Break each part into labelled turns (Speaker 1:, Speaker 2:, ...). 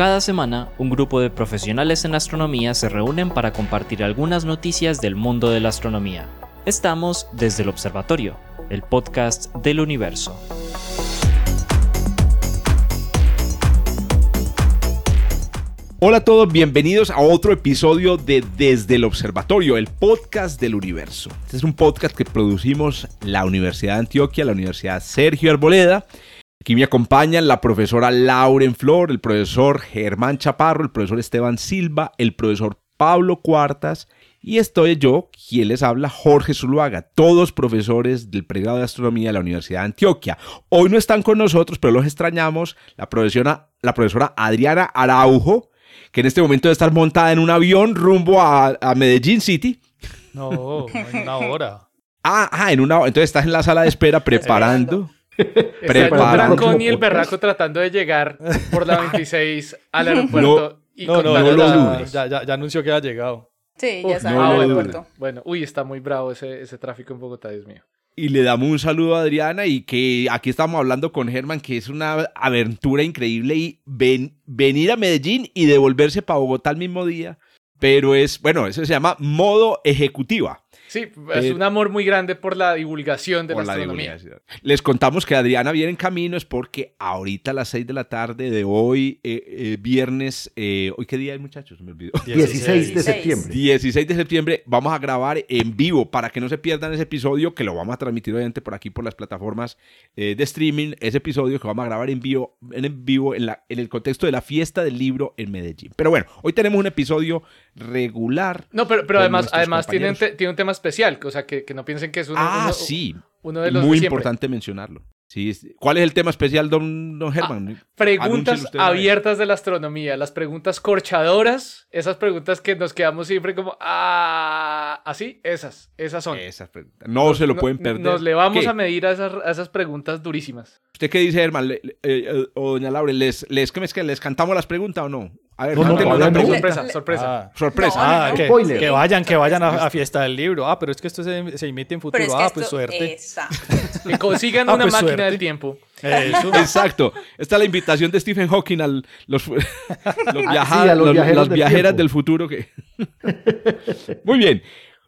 Speaker 1: Cada semana, un grupo de profesionales en astronomía se reúnen para compartir algunas noticias del mundo de la astronomía. Estamos desde el Observatorio, el podcast del universo.
Speaker 2: Hola a todos, bienvenidos a otro episodio de Desde el Observatorio, el podcast del universo. Este es un podcast que producimos la Universidad de Antioquia, la Universidad Sergio Arboleda. Aquí me acompañan la profesora Lauren Flor, el profesor Germán Chaparro, el profesor Esteban Silva, el profesor Pablo Cuartas y estoy yo, quien les habla, Jorge Zuluaga, todos profesores del pregrado de astronomía de la Universidad de Antioquia. Hoy no están con nosotros, pero los extrañamos, la profesora, la profesora Adriana Araujo, que en este momento debe estar montada en un avión rumbo a, Medellín City.
Speaker 3: No, en una hora.
Speaker 2: Ah, ah, en una hora. Entonces estás en la sala de espera preparando.
Speaker 3: Preparando. el y el berraco tratando de llegar por la 26 al aeropuerto.
Speaker 2: No, no, no,
Speaker 3: ya, ya, ya, anunció que ha llegado.
Speaker 4: Sí, ya está en el aeropuerto.
Speaker 3: Bueno, uy, está muy bravo ese, ese tráfico en Bogotá, Dios mío
Speaker 2: y le damos un saludo a Adriana y que aquí estamos hablando con Germán, que es una aventura increíble y venir a Medellín y devolverse para Bogotá el mismo día. Pero es, bueno, eso se llama modo ejecutiva.
Speaker 3: Sí, es eh, un amor muy grande por la divulgación de la astronomía.
Speaker 2: Les contamos que Adriana viene en camino es porque ahorita a las 6 de la tarde de hoy, eh, eh, viernes, ¿hoy qué día hay muchachos? Me olvidó.
Speaker 5: 16 de septiembre.
Speaker 2: 16 de septiembre vamos a grabar en vivo para que no se pierdan ese episodio que lo vamos a transmitir obviamente por aquí por las plataformas de streaming, ese episodio que vamos a grabar en vivo, en, vivo en, la, en el contexto de la fiesta del libro en Medellín. Pero bueno, hoy tenemos un episodio regular.
Speaker 3: No, pero, pero además, además tiene, tiene un tema especial, o sea, que, que no piensen que es uno,
Speaker 2: ah, sí.
Speaker 3: uno de los
Speaker 2: Muy importante mencionarlo. Sí, ¿Cuál es el tema especial, don, don Germán?
Speaker 3: Ah, preguntas abiertas de la astronomía, las preguntas corchadoras, esas preguntas que nos quedamos siempre como, ah, así, esas, esas son.
Speaker 2: Esas preguntas. No se lo pueden perder.
Speaker 3: Nos le vamos a medir a esas, a esas, preguntas durísimas.
Speaker 2: ¿Usted qué dice, Germán? Eh, eh, o doña Laura, ¿les, les, ¿les cantamos las preguntas o no?
Speaker 3: A ver, no, sorpresa, sorpresa.
Speaker 2: Ah, sorpresa.
Speaker 3: Ah, que, que, vayan, que vayan a, fiesta del libro. Ah, pero es que esto se, se emite en futuro. ah, pues suerte. Que consigan ah, una pues máquina del tiempo.
Speaker 2: Exacto. Esta es la invitación de Stephen Hawking a los, los, los, las viajeras del futuro. Que... Muy bien.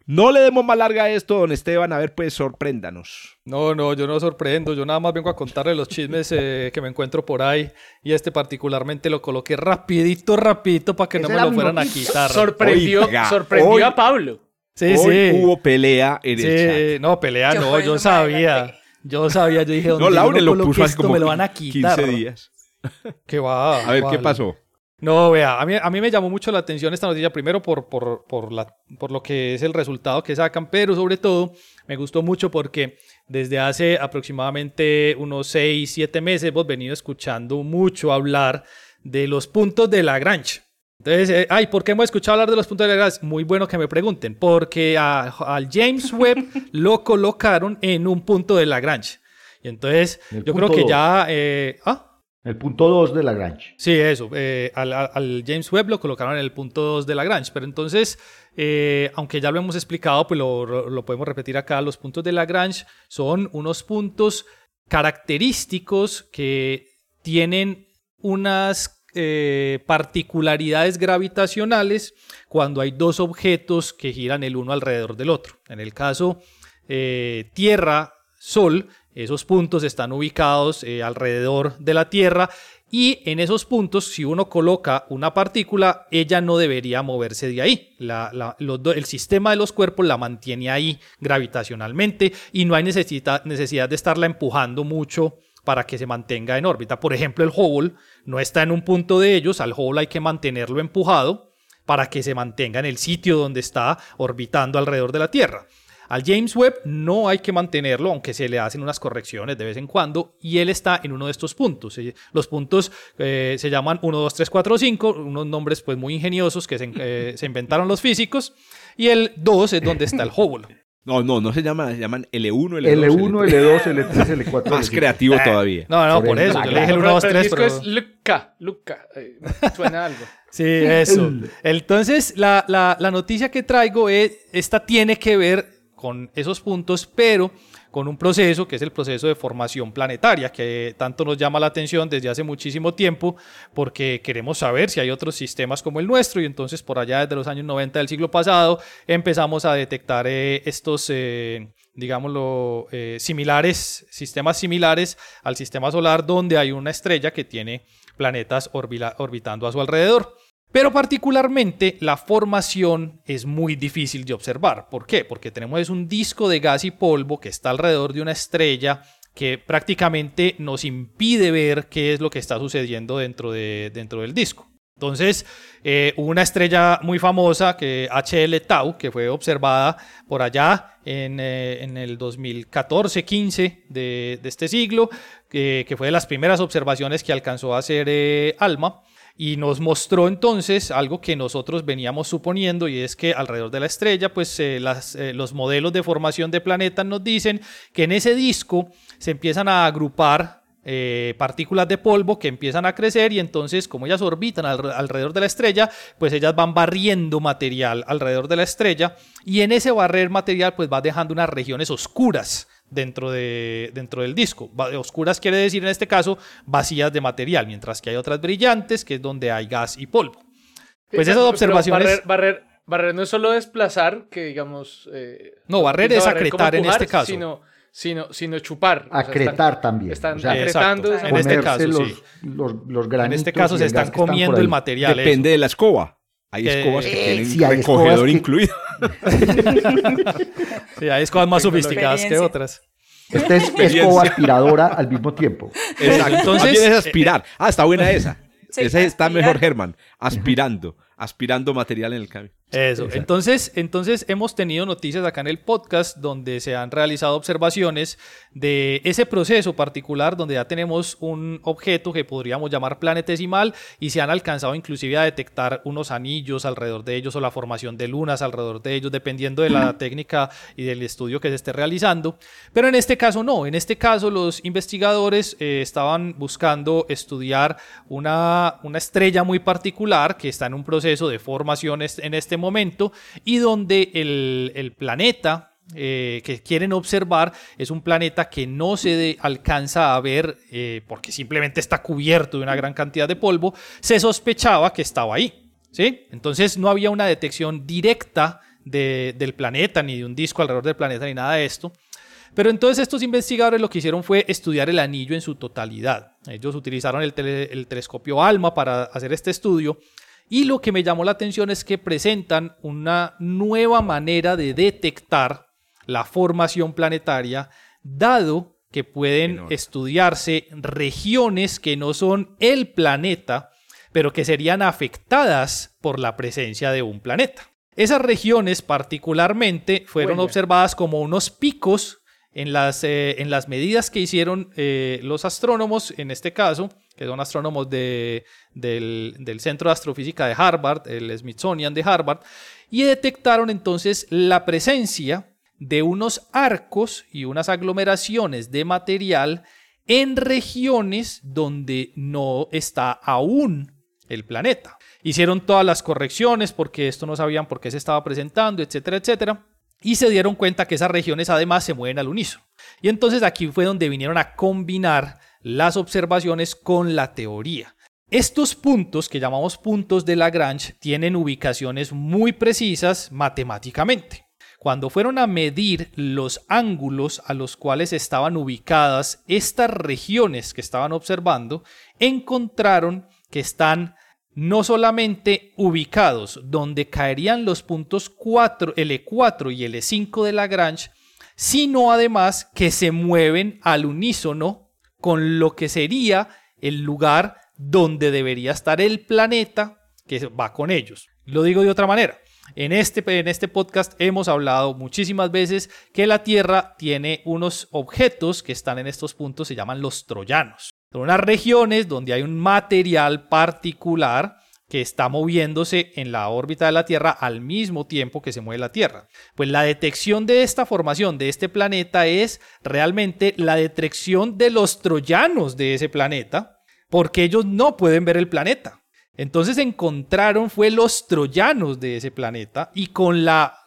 Speaker 2: No le demos más larga a esto, don Esteban. A ver, pues sorpréndanos.
Speaker 3: No, no, yo no sorprendo. Yo nada más vengo a contarle los chismes eh, que me encuentro por ahí. Y este particularmente lo coloqué rapidito, rapidito para que no me lo fueran a quitar. Sorprendió, sorprendió a Pablo.
Speaker 2: Sí, sí. hubo pelea en el chat.
Speaker 3: No, pelea no, yo sabía. Yo sabía, yo dije,
Speaker 2: no, Laura lo puso
Speaker 3: hace como me lo van a quitar.
Speaker 2: 15 días.
Speaker 3: ¿Qué va?
Speaker 2: A ver, ¿qué pasó?
Speaker 3: No, vea, a mí, a mí me llamó mucho la atención esta noticia, primero por, por, por, la, por lo que es el resultado que sacan, pero sobre todo me gustó mucho porque desde hace aproximadamente unos 6, 7 meses hemos venido escuchando mucho hablar de los puntos de Lagrange. Entonces, eh, ay, ¿por qué hemos escuchado hablar de los puntos de Lagrange? Muy bueno que me pregunten, porque al James Webb lo colocaron en un punto de Lagrange. Y entonces, yo creo que ya... Eh, ¿ah?
Speaker 5: El punto 2 de Lagrange.
Speaker 3: Sí, eso. Eh, al, James Webb lo colocaron en el punto 2 de Lagrange. Pero entonces, eh, aunque ya lo hemos explicado, pues lo, podemos repetir acá. Los puntos de Lagrange son unos puntos característicos que tienen unas eh, particularidades gravitacionales cuando hay dos objetos que giran el uno alrededor del otro. En el caso Tierra, Sol, esos puntos están ubicados eh, alrededor de la Tierra y en esos puntos, si uno coloca una partícula, ella no debería moverse de ahí. el sistema de los cuerpos la mantiene ahí gravitacionalmente y no hay necesidad, necesidad de estarla empujando mucho para que se mantenga en órbita. Por ejemplo, el Hubble no está en un punto de ellos, al Hubble hay que mantenerlo empujado para que se mantenga en el sitio donde está orbitando alrededor de la Tierra. Al James Webb no hay que mantenerlo, aunque se le hacen unas correcciones de vez en cuando, y él está en uno de estos puntos. Los puntos eh, se llaman 1, 2, 3, 4, 5, unos nombres pues muy ingeniosos que se, eh, se inventaron los físicos, y el 2 es donde está el Hubble.
Speaker 2: No, no, no se llaman, se llaman L1,
Speaker 5: L2. L1, L2, L3, L4.
Speaker 2: Más creativo todavía.
Speaker 3: No, no, por, eso. Yo le dije el 1, 2, 3.
Speaker 4: Pero... es Luca, Luca. Eh, suena algo.
Speaker 3: Sí, eso. Entonces, la, la, la noticia que traigo es, esta tiene que ver con esos puntos, pero con un proceso que es el proceso de formación planetaria, que tanto nos llama la atención desde hace muchísimo tiempo, porque queremos saber si hay otros sistemas como el nuestro, y entonces por allá desde los años 90 del siglo pasado empezamos a detectar eh, estos... Eh, digámoslo, eh, similares, sistemas similares al sistema solar donde hay una estrella que tiene planetas orbitando a su alrededor. Pero particularmente la formación es muy difícil de observar. ¿Por qué? Porque tenemos un disco de gas y polvo que está alrededor de una estrella que prácticamente nos impide ver qué es lo que está sucediendo dentro, de, dentro del disco. Entonces, eh, una estrella muy famosa, que HL Tau, que fue observada por allá en, eh, en el 2014-15 de, de, este siglo, que fue de las primeras observaciones que alcanzó a hacer eh, ALMA y nos mostró entonces algo que nosotros veníamos suponiendo y es que alrededor de la estrella, pues eh, eh, los modelos de formación de planetas nos dicen que en ese disco se empiezan a agrupar eh, partículas de polvo que empiezan a crecer y entonces como ellas orbitan alrededor de la estrella, pues ellas van barriendo material alrededor de la estrella y en ese barrer material pues va dejando unas regiones oscuras dentro, de, dentro del disco. Oscuras quiere decir en este caso vacías de material, mientras que hay otras brillantes, que es donde hay gas y polvo. Pues esas observaciones...
Speaker 4: Barrer, barrer, no es solo desplazar, que digamos... Eh,
Speaker 3: no, barrer es acretar en este caso.
Speaker 4: Sino, sino, sino chupar.
Speaker 5: Acretar también.
Speaker 4: Están acretando.
Speaker 3: En este caso,
Speaker 5: los,
Speaker 3: sí.
Speaker 5: Los, los
Speaker 3: en este caso se están comiendo el material.
Speaker 2: Depende de la escoba. Hay escobas que tienen sí, recogedor incluido.
Speaker 3: sí, hay escobas más sofisticadas que otras.
Speaker 5: Esta es escoba aspiradora al mismo tiempo.
Speaker 2: Exacto. Entonces, es aspirar. Ah, está buena esa. esa está mejor, Germán. Aspirando. Aspirando material en el cambio.
Speaker 3: Eso. Entonces, entonces hemos tenido noticias acá en el podcast donde se han realizado observaciones de ese proceso particular donde ya tenemos un objeto que podríamos llamar planetesimal y se han alcanzado inclusive a detectar unos anillos alrededor de ellos o la formación de lunas alrededor de ellos dependiendo de la técnica y del estudio que se esté realizando. Pero en este caso no. En este caso los investigadores eh, estaban buscando estudiar una, una estrella muy particular que está en un proceso de formación en este momento y donde el, planeta eh, que quieren observar es un planeta que no se alcanza a ver eh, porque simplemente está cubierto de una gran cantidad de polvo, se sospechaba que estaba ahí. ¿sí? Entonces no había una detección directa del planeta, ni de un disco alrededor del planeta, ni nada de esto. Pero entonces estos investigadores lo que hicieron fue estudiar el anillo en su totalidad. Ellos utilizaron el, el telescopio ALMA para hacer este estudio y lo que me llamó la atención es que presentan una nueva manera de detectar la formación planetaria, dado que pueden estudiarse regiones que no son el planeta, pero que serían afectadas por la presencia de un planeta. Esas regiones particularmente fueron observadas como unos picos en las, eh, en las medidas que hicieron eh, los astrónomos, en este caso, que son astrónomos del, Centro de Astrofísica de Harvard, el Smithsonian de Harvard, y detectaron entonces la presencia de unos arcos y unas aglomeraciones de material en regiones donde no está aún el planeta. Hicieron todas las correcciones porque esto no sabían por qué se estaba presentando, etcétera, etcétera. Y se dieron cuenta que esas regiones además se mueven al unísono. Y entonces aquí fue donde vinieron a combinar las observaciones con la teoría. Estos puntos, que llamamos puntos de Lagrange, tienen ubicaciones muy precisas matemáticamente. Cuando fueron a medir los ángulos a los cuales estaban ubicadas estas regiones que estaban observando, encontraron que están no solamente ubicados donde caerían los puntos 4, L4 y L5 de Lagrange, sino además que se mueven al unísono con lo que sería el lugar donde debería estar el planeta que va con ellos. Lo digo de otra manera. En este, en este podcast hemos hablado muchísimas veces que la Tierra tiene unos objetos que están en estos puntos, se llaman los troyanos. Son unas regiones donde hay un material particular que está moviéndose en la órbita de la Tierra al mismo tiempo que se mueve la Tierra. Pues la detección de esta formación de este planeta es realmente la detección de los troyanos de ese planeta, porque ellos no pueden ver el planeta. Entonces encontraron fue los troyanos de ese planeta y con la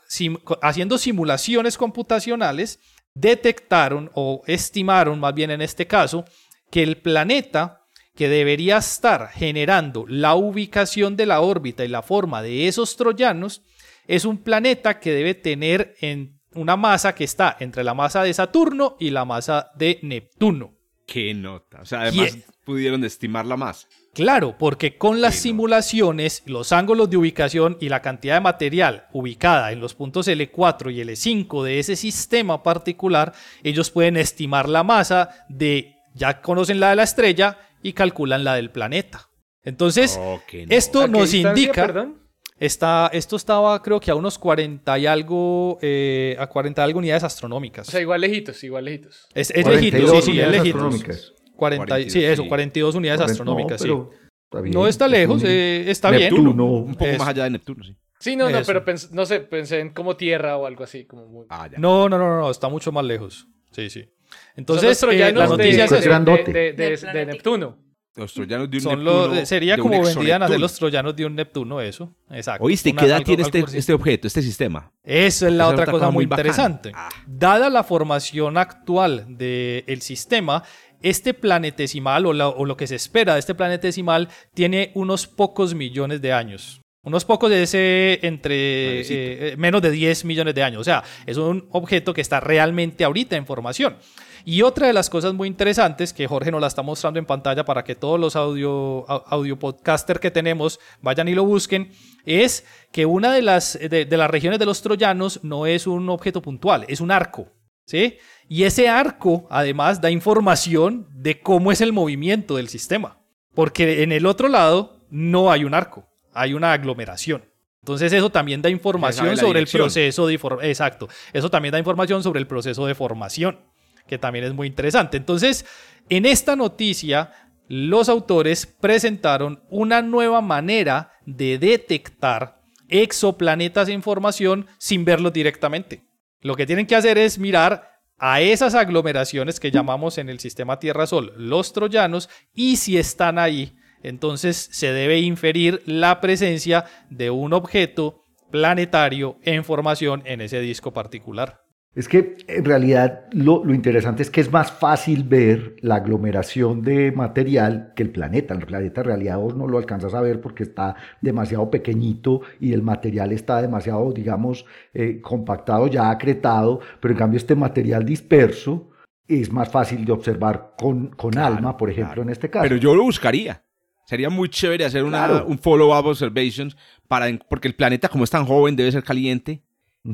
Speaker 3: haciendo simulaciones computacionales detectaron o estimaron, más bien en este caso, que el planeta que debería estar generando la ubicación de la órbita y la forma de esos troyanos es un planeta que debe tener en una masa que está entre la masa de Saturno y la masa de Neptuno.
Speaker 2: Qué nota. O sea, además pudieron estimarla más.
Speaker 3: Claro, porque con las simulaciones, los ángulos de ubicación y la cantidad de material ubicada en los puntos L4 y L5 de ese sistema particular, ellos pueden estimar la masa de, ya conocen la de la estrella y calculan la del planeta. Entonces,
Speaker 2: Oh,
Speaker 3: esto
Speaker 4: ¿A qué
Speaker 3: nos indica...
Speaker 4: Perdón?
Speaker 3: Está, esto estaba creo que a unos 40 y algo, eh, a 40 y algo unidades astronómicas.
Speaker 4: O sea, igual lejitos, igual lejitos.
Speaker 3: es es
Speaker 5: 42
Speaker 3: lejitos, sí, sí, es
Speaker 5: unidades
Speaker 3: lejitos.
Speaker 5: astronómicas.
Speaker 3: 40, y- sí,
Speaker 2: 42,
Speaker 3: eso,
Speaker 2: sí.
Speaker 3: 42 unidades astronómicas, sí.
Speaker 5: no, pero está bien.
Speaker 3: No está lejos,
Speaker 5: Neptuno.
Speaker 3: eh, está bien.
Speaker 2: Un poco
Speaker 3: Eso.
Speaker 2: más allá de Neptuno, sí.
Speaker 4: Sí, no, no,
Speaker 3: Eso.
Speaker 4: pero pens- no sé, pensé en como tierra o algo así, como muy...
Speaker 2: Ah, ya.
Speaker 3: No, no, no, no, está mucho más lejos. Sí, sí. Entonces,
Speaker 4: los troyanos
Speaker 3: eh, la
Speaker 4: de-
Speaker 3: noticia es
Speaker 4: de,
Speaker 3: eso.
Speaker 4: Neptuno.
Speaker 2: Los troyanos de un
Speaker 3: Son
Speaker 2: Neptuno,
Speaker 3: los, sería como vendrían a ser los troyanos de un Neptuno, eso. Exacto.
Speaker 2: ¿Oíste?
Speaker 3: Una-
Speaker 2: ¿Qué edad tiene este, este objeto, este sistema?
Speaker 3: Eso es la
Speaker 2: Esa
Speaker 3: otra
Speaker 2: otra
Speaker 3: cosa
Speaker 2: cosa
Speaker 3: muy
Speaker 2: muy bacana.
Speaker 3: interesante.
Speaker 2: Ah.
Speaker 3: Dada la formación actual del sistema, este planetesimal o, la- o lo que se espera de este planetesimal tiene unos pocos millones de años. Unos pocos de ese entre eh, eh, menos de 10 millones de años. O sea, es un objeto que está realmente ahorita en formación. Y otra de las cosas muy interesantes que Jorge nos la está mostrando en pantalla para que todos los audio, au- audio podcaster que tenemos vayan y lo busquen, es que una de las, de, de las regiones de los troyanos no es un objeto puntual, es un arco. ¿sí? Y ese arco además da información de cómo es el movimiento del sistema. Porque en el otro lado no hay un arco, hay una aglomeración. Entonces eso también da información sobre el proceso de exacto. Eso también da información sobre el proceso de formación, que también es muy interesante. Entonces, en esta noticia los autores presentaron una nueva manera de detectar exoplanetas en formación sin verlos directamente. Lo que tienen que hacer es mirar a esas aglomeraciones que llamamos en el sistema Tierra-Sol los troyanos y si están ahí, entonces se debe inferir la presencia de un objeto planetario en formación en ese disco particular.
Speaker 5: Es que en realidad lo, lo interesante es que es más fácil ver la aglomeración de material que el planeta. El planeta en realidad vos no lo alcanzas a ver porque está demasiado pequeñito y el material está demasiado, digamos, eh, compactado, ya acretado, pero en cambio este material disperso es más fácil de observar con, con
Speaker 2: Claro,
Speaker 5: alma, por ejemplo,
Speaker 2: claro.
Speaker 5: en este caso.
Speaker 2: Pero yo lo buscaría. Sería muy chévere hacer una,
Speaker 5: Claro.
Speaker 2: un follow-up observations para, porque el planeta como es tan joven debe ser caliente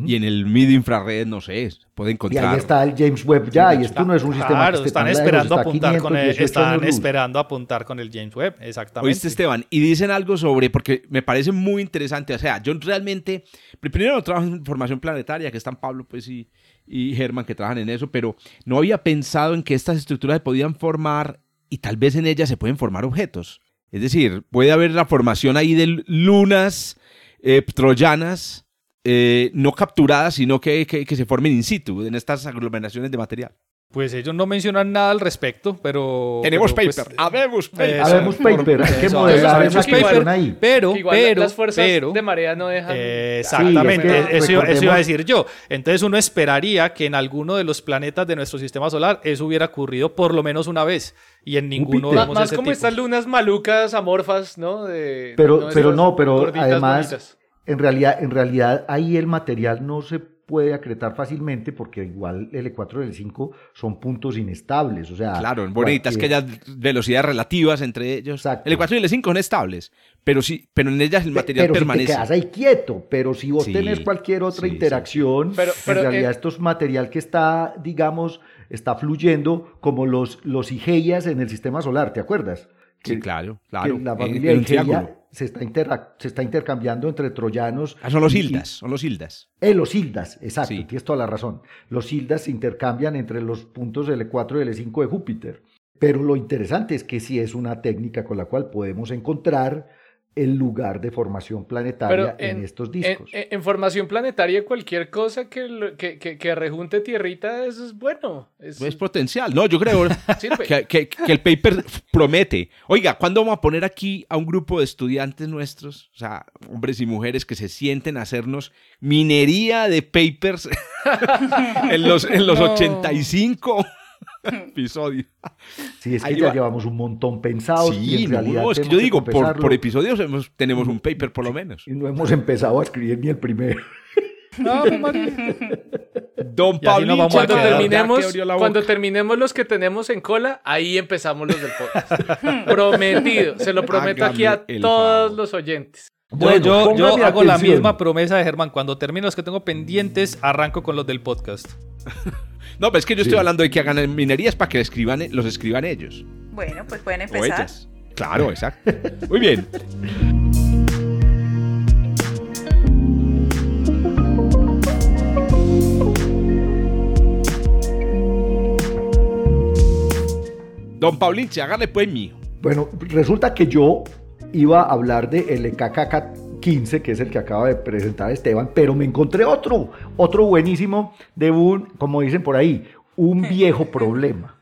Speaker 2: y en el mid infrared, no sé, puede
Speaker 5: Y
Speaker 2: encontrar.
Speaker 5: ahí está el James Webb ya, y esto no es un sistema
Speaker 3: Claro,
Speaker 5: que esté
Speaker 3: están
Speaker 5: tan lejos,
Speaker 3: esperando
Speaker 5: está
Speaker 3: apuntar con el,
Speaker 5: 518
Speaker 3: están esperando apuntar con el James Webb, exactamente.
Speaker 2: ¿Oíste, Esteban? Y dicen algo sobre, porque me parece muy interesante. O sea, yo realmente, primero no trabajo en formación planetaria, que están Pablo pues, y, y Germán que trabajan en eso, pero no había pensado en que estas estructuras se podían formar y tal vez en ellas se pueden formar objetos. Es decir, puede haber la formación ahí de lunas eh, troyanas, eh, no capturadas, sino que, que- que se formen in situ, en estas aglomeraciones de material.
Speaker 3: Pues ellos no mencionan nada al respecto, pero...
Speaker 2: Tenemos
Speaker 3: pero, pues,
Speaker 2: paper, habemos paper.
Speaker 3: eso,
Speaker 5: Habemos paper, hay que modelar esa
Speaker 3: paper,
Speaker 5: ahí.
Speaker 3: Pero,
Speaker 4: igual
Speaker 3: pero,
Speaker 4: las fuerzas
Speaker 3: pero,
Speaker 4: de marea no dejan...
Speaker 3: Exactamente,
Speaker 5: Sí, es que
Speaker 3: eso, iba- eso iba a decir yo. Entonces uno esperaría que en alguno de los planetas de nuestro sistema solar eso hubiera ocurrido por lo menos una vez y en ninguno vemos
Speaker 4: más
Speaker 3: ese
Speaker 4: como
Speaker 3: tipo.
Speaker 4: estas lunas malucas, amorfas, ¿no? De,
Speaker 5: Pero, pero
Speaker 4: Estas
Speaker 5: no, pero
Speaker 4: gorditas
Speaker 5: además,
Speaker 4: bonitas.
Speaker 5: en realidad, en realidad ahí el material no se puede acretar fácilmente porque igual el E4 y el 5 son puntos inestables, o sea...
Speaker 2: Claro, bonitas que
Speaker 5: cualquier-
Speaker 2: haya velocidades relativas entre ellos.
Speaker 5: Exacto.
Speaker 2: El 4 y el 5 son estables, pero sí, pero en ellas el material
Speaker 5: pero
Speaker 2: permanece.
Speaker 5: si te quedas ahí quieto, pero si vos
Speaker 2: Sí,
Speaker 5: tenés cualquier otra
Speaker 2: sí, sí.
Speaker 5: interacción,
Speaker 4: Pero- pero,
Speaker 5: en realidad
Speaker 4: eh,
Speaker 5: esto es material que está, digamos, está fluyendo como los, los Igeias en el sistema solar, ¿te acuerdas?
Speaker 2: Sí, claro,
Speaker 5: que
Speaker 2: claro.
Speaker 5: la
Speaker 2: en-
Speaker 5: familia
Speaker 2: en
Speaker 5: Igeia
Speaker 2: triángulo.
Speaker 5: se está, se está intercambiando entre troyanos.
Speaker 2: Ah, son los
Speaker 5: y-
Speaker 2: hildas, son los hildas.
Speaker 5: Eh, los hildas, exacto,
Speaker 2: Sí.
Speaker 5: tienes toda la razón. Los hildas se intercambian entre los puntos L4 y L5 de Júpiter. Pero lo interesante es que sí es una técnica con la cual podemos encontrar el lugar de formación planetaria en, estos discos.
Speaker 4: En, formación planetaria, cualquier cosa que, que, que, rejunte tierrita, eso es bueno.
Speaker 2: Es, es potencial. No, yo creo que, el paper promete. Oiga, ¿cuándo vamos a poner aquí a un grupo de estudiantes nuestros, o sea, hombres y mujeres que se sienten a hacernos minería de papers en los, en los 85? episodio.
Speaker 5: Sí, es que ya llevamos un montón pensados. y en realidad
Speaker 2: es que yo digo, por, por, episodios tenemos un paper por lo menos.
Speaker 5: Y no hemos empezado a escribir ni el primero. No,
Speaker 2: Don Pablo,
Speaker 4: cuando, terminemos, cuando terminemos los que tenemos en cola, ahí empezamos los del podcast. Prometido, se lo prometo aquí a todos los oyentes.
Speaker 3: Bueno, yo, yo hago la misma promesa de Germán. Cuando termine los que tengo pendientes, arranco con los del podcast.
Speaker 2: No, pero es que yo estoy hablando de que hagan minerías para que escriban, los escriban ellos.
Speaker 6: Bueno, pues pueden empezar.
Speaker 2: Claro, exacto. Muy bien. Don Paulinche, hágale pues mío.
Speaker 5: Bueno, resulta que yo iba a hablar de LKKK 15, que es el que acaba de presentar Esteban, pero me encontré otro, otro buenísimo de un, como dicen por ahí, un viejo problema.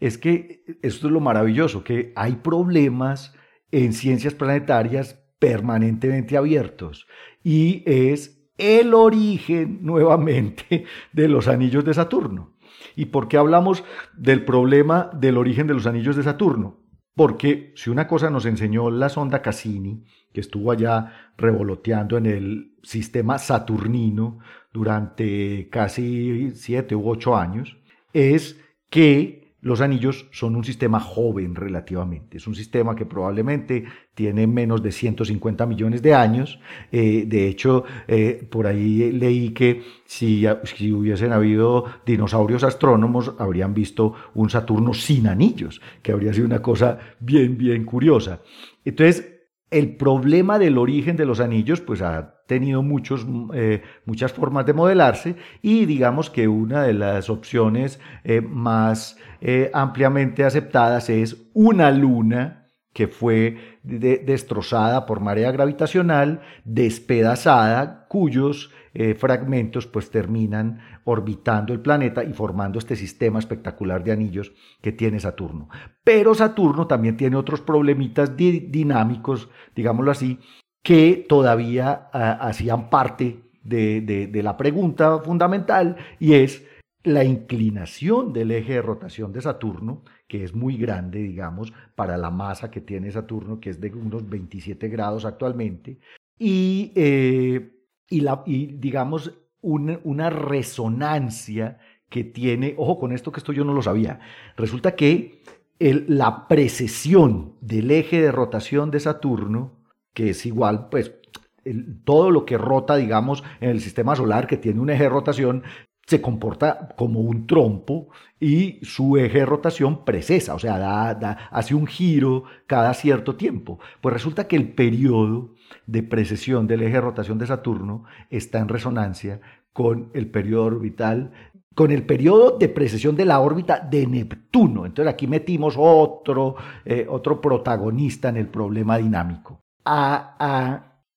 Speaker 5: Es que esto es lo maravilloso, que hay problemas en ciencias planetarias permanentemente abiertos y es el origen nuevamente de los anillos de Saturno. ¿Y por qué hablamos del problema del origen de los anillos de Saturno? Porque si una cosa nos enseñó la sonda Cassini, que estuvo allá revoloteando en el sistema saturnino durante casi siete u ocho años, es que los anillos son un sistema joven relativamente. Es un sistema que probablemente tiene menos de 150 millones de años. Eh, de hecho, eh, por ahí leí que si, hubiesen habido dinosaurios astrónomos, habrían visto un Saturno sin anillos, que habría sido una cosa bien, bien curiosa. Entonces, el problema del origen de los anillos pues ha tenido muchos, eh, muchas formas de modelarse y digamos que una de las opciones eh, más eh, ampliamente aceptadas es una luna que fue destrozada por marea gravitacional, despedazada, cuyos fragmentos pues terminan orbitando el planeta y formando este sistema espectacular de anillos que tiene Saturno. Pero Saturno también tiene otros problemitas dinámicos, digámoslo así, que todavía ah, hacían parte de la pregunta fundamental y es la inclinación del eje de rotación de Saturno, que es muy grande, digamos, para la masa que tiene Saturno, que es de unos 27 grados actualmente, y, eh, y, la, digamos, una resonancia que tiene, ojo con esto que esto yo no lo sabía, resulta que la precesión del eje de rotación de Saturno, que es igual, pues todo lo que rota, digamos, en el sistema solar, que tiene un eje de rotación, se comporta como un trompo y su eje de rotación precesa, o sea, da, hace un giro cada cierto tiempo. Pues resulta que el periodo de precesión del eje de rotación de Saturno está en resonancia con el periodo orbital, con el periodo de precesión de la órbita de Neptuno. Entonces aquí metimos otro, eh, otro protagonista en el problema dinámico.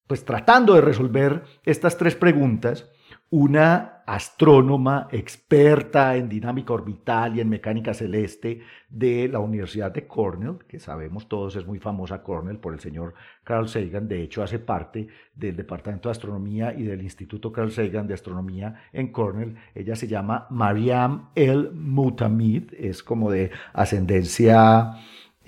Speaker 5: Pues tratando de resolver estas tres preguntas, una astrónoma experta en dinámica orbital y en mecánica celeste de la Universidad de Cornell, que sabemos todos es muy famosa Cornell por el señor Carl Sagan, de hecho hace parte del Departamento de Astronomía y del Instituto Carl Sagan de Astronomía en Cornell. Ella se llama Mariam El Mutamid, es como de ascendencia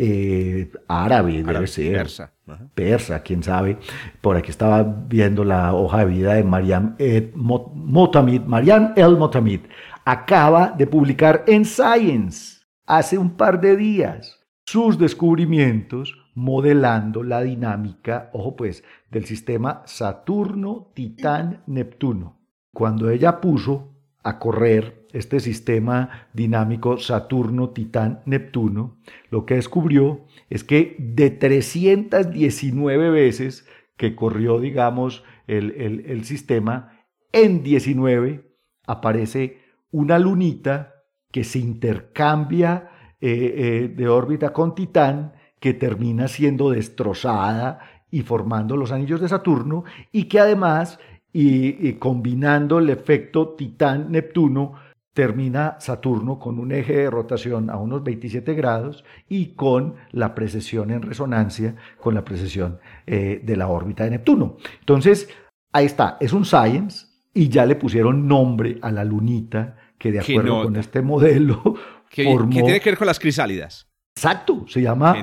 Speaker 5: eh, árabe, debe ser. Persa. Persa, quién sabe. Por aquí estaba viendo la hoja de vida de Mariam El Motamid. Mariam El Motamid acaba de publicar en Science hace un par de días sus descubrimientos modelando la dinámica, ojo pues, del sistema Saturno-Titán-Neptuno. Cuando ella puso a correr este sistema dinámico Saturno-Titán-Neptuno, lo que descubrió es que de 319 veces que corrió, digamos, el, sistema, en 19 aparece una lunita que se intercambia eh, eh, de órbita con Titán, que termina siendo destrozada y formando los anillos de Saturno y que además, y, combinando el efecto Titán-Neptuno, termina Saturno con un eje de rotación a unos 27 grados y con la precesión en resonancia con la precesión eh, de la órbita de Neptuno. Entonces, ahí está, es un science y ya le pusieron nombre a la lunita que de acuerdo con este modelo
Speaker 2: ¿Qué, tiene que ver con las crisálidas?
Speaker 5: Exacto, se llama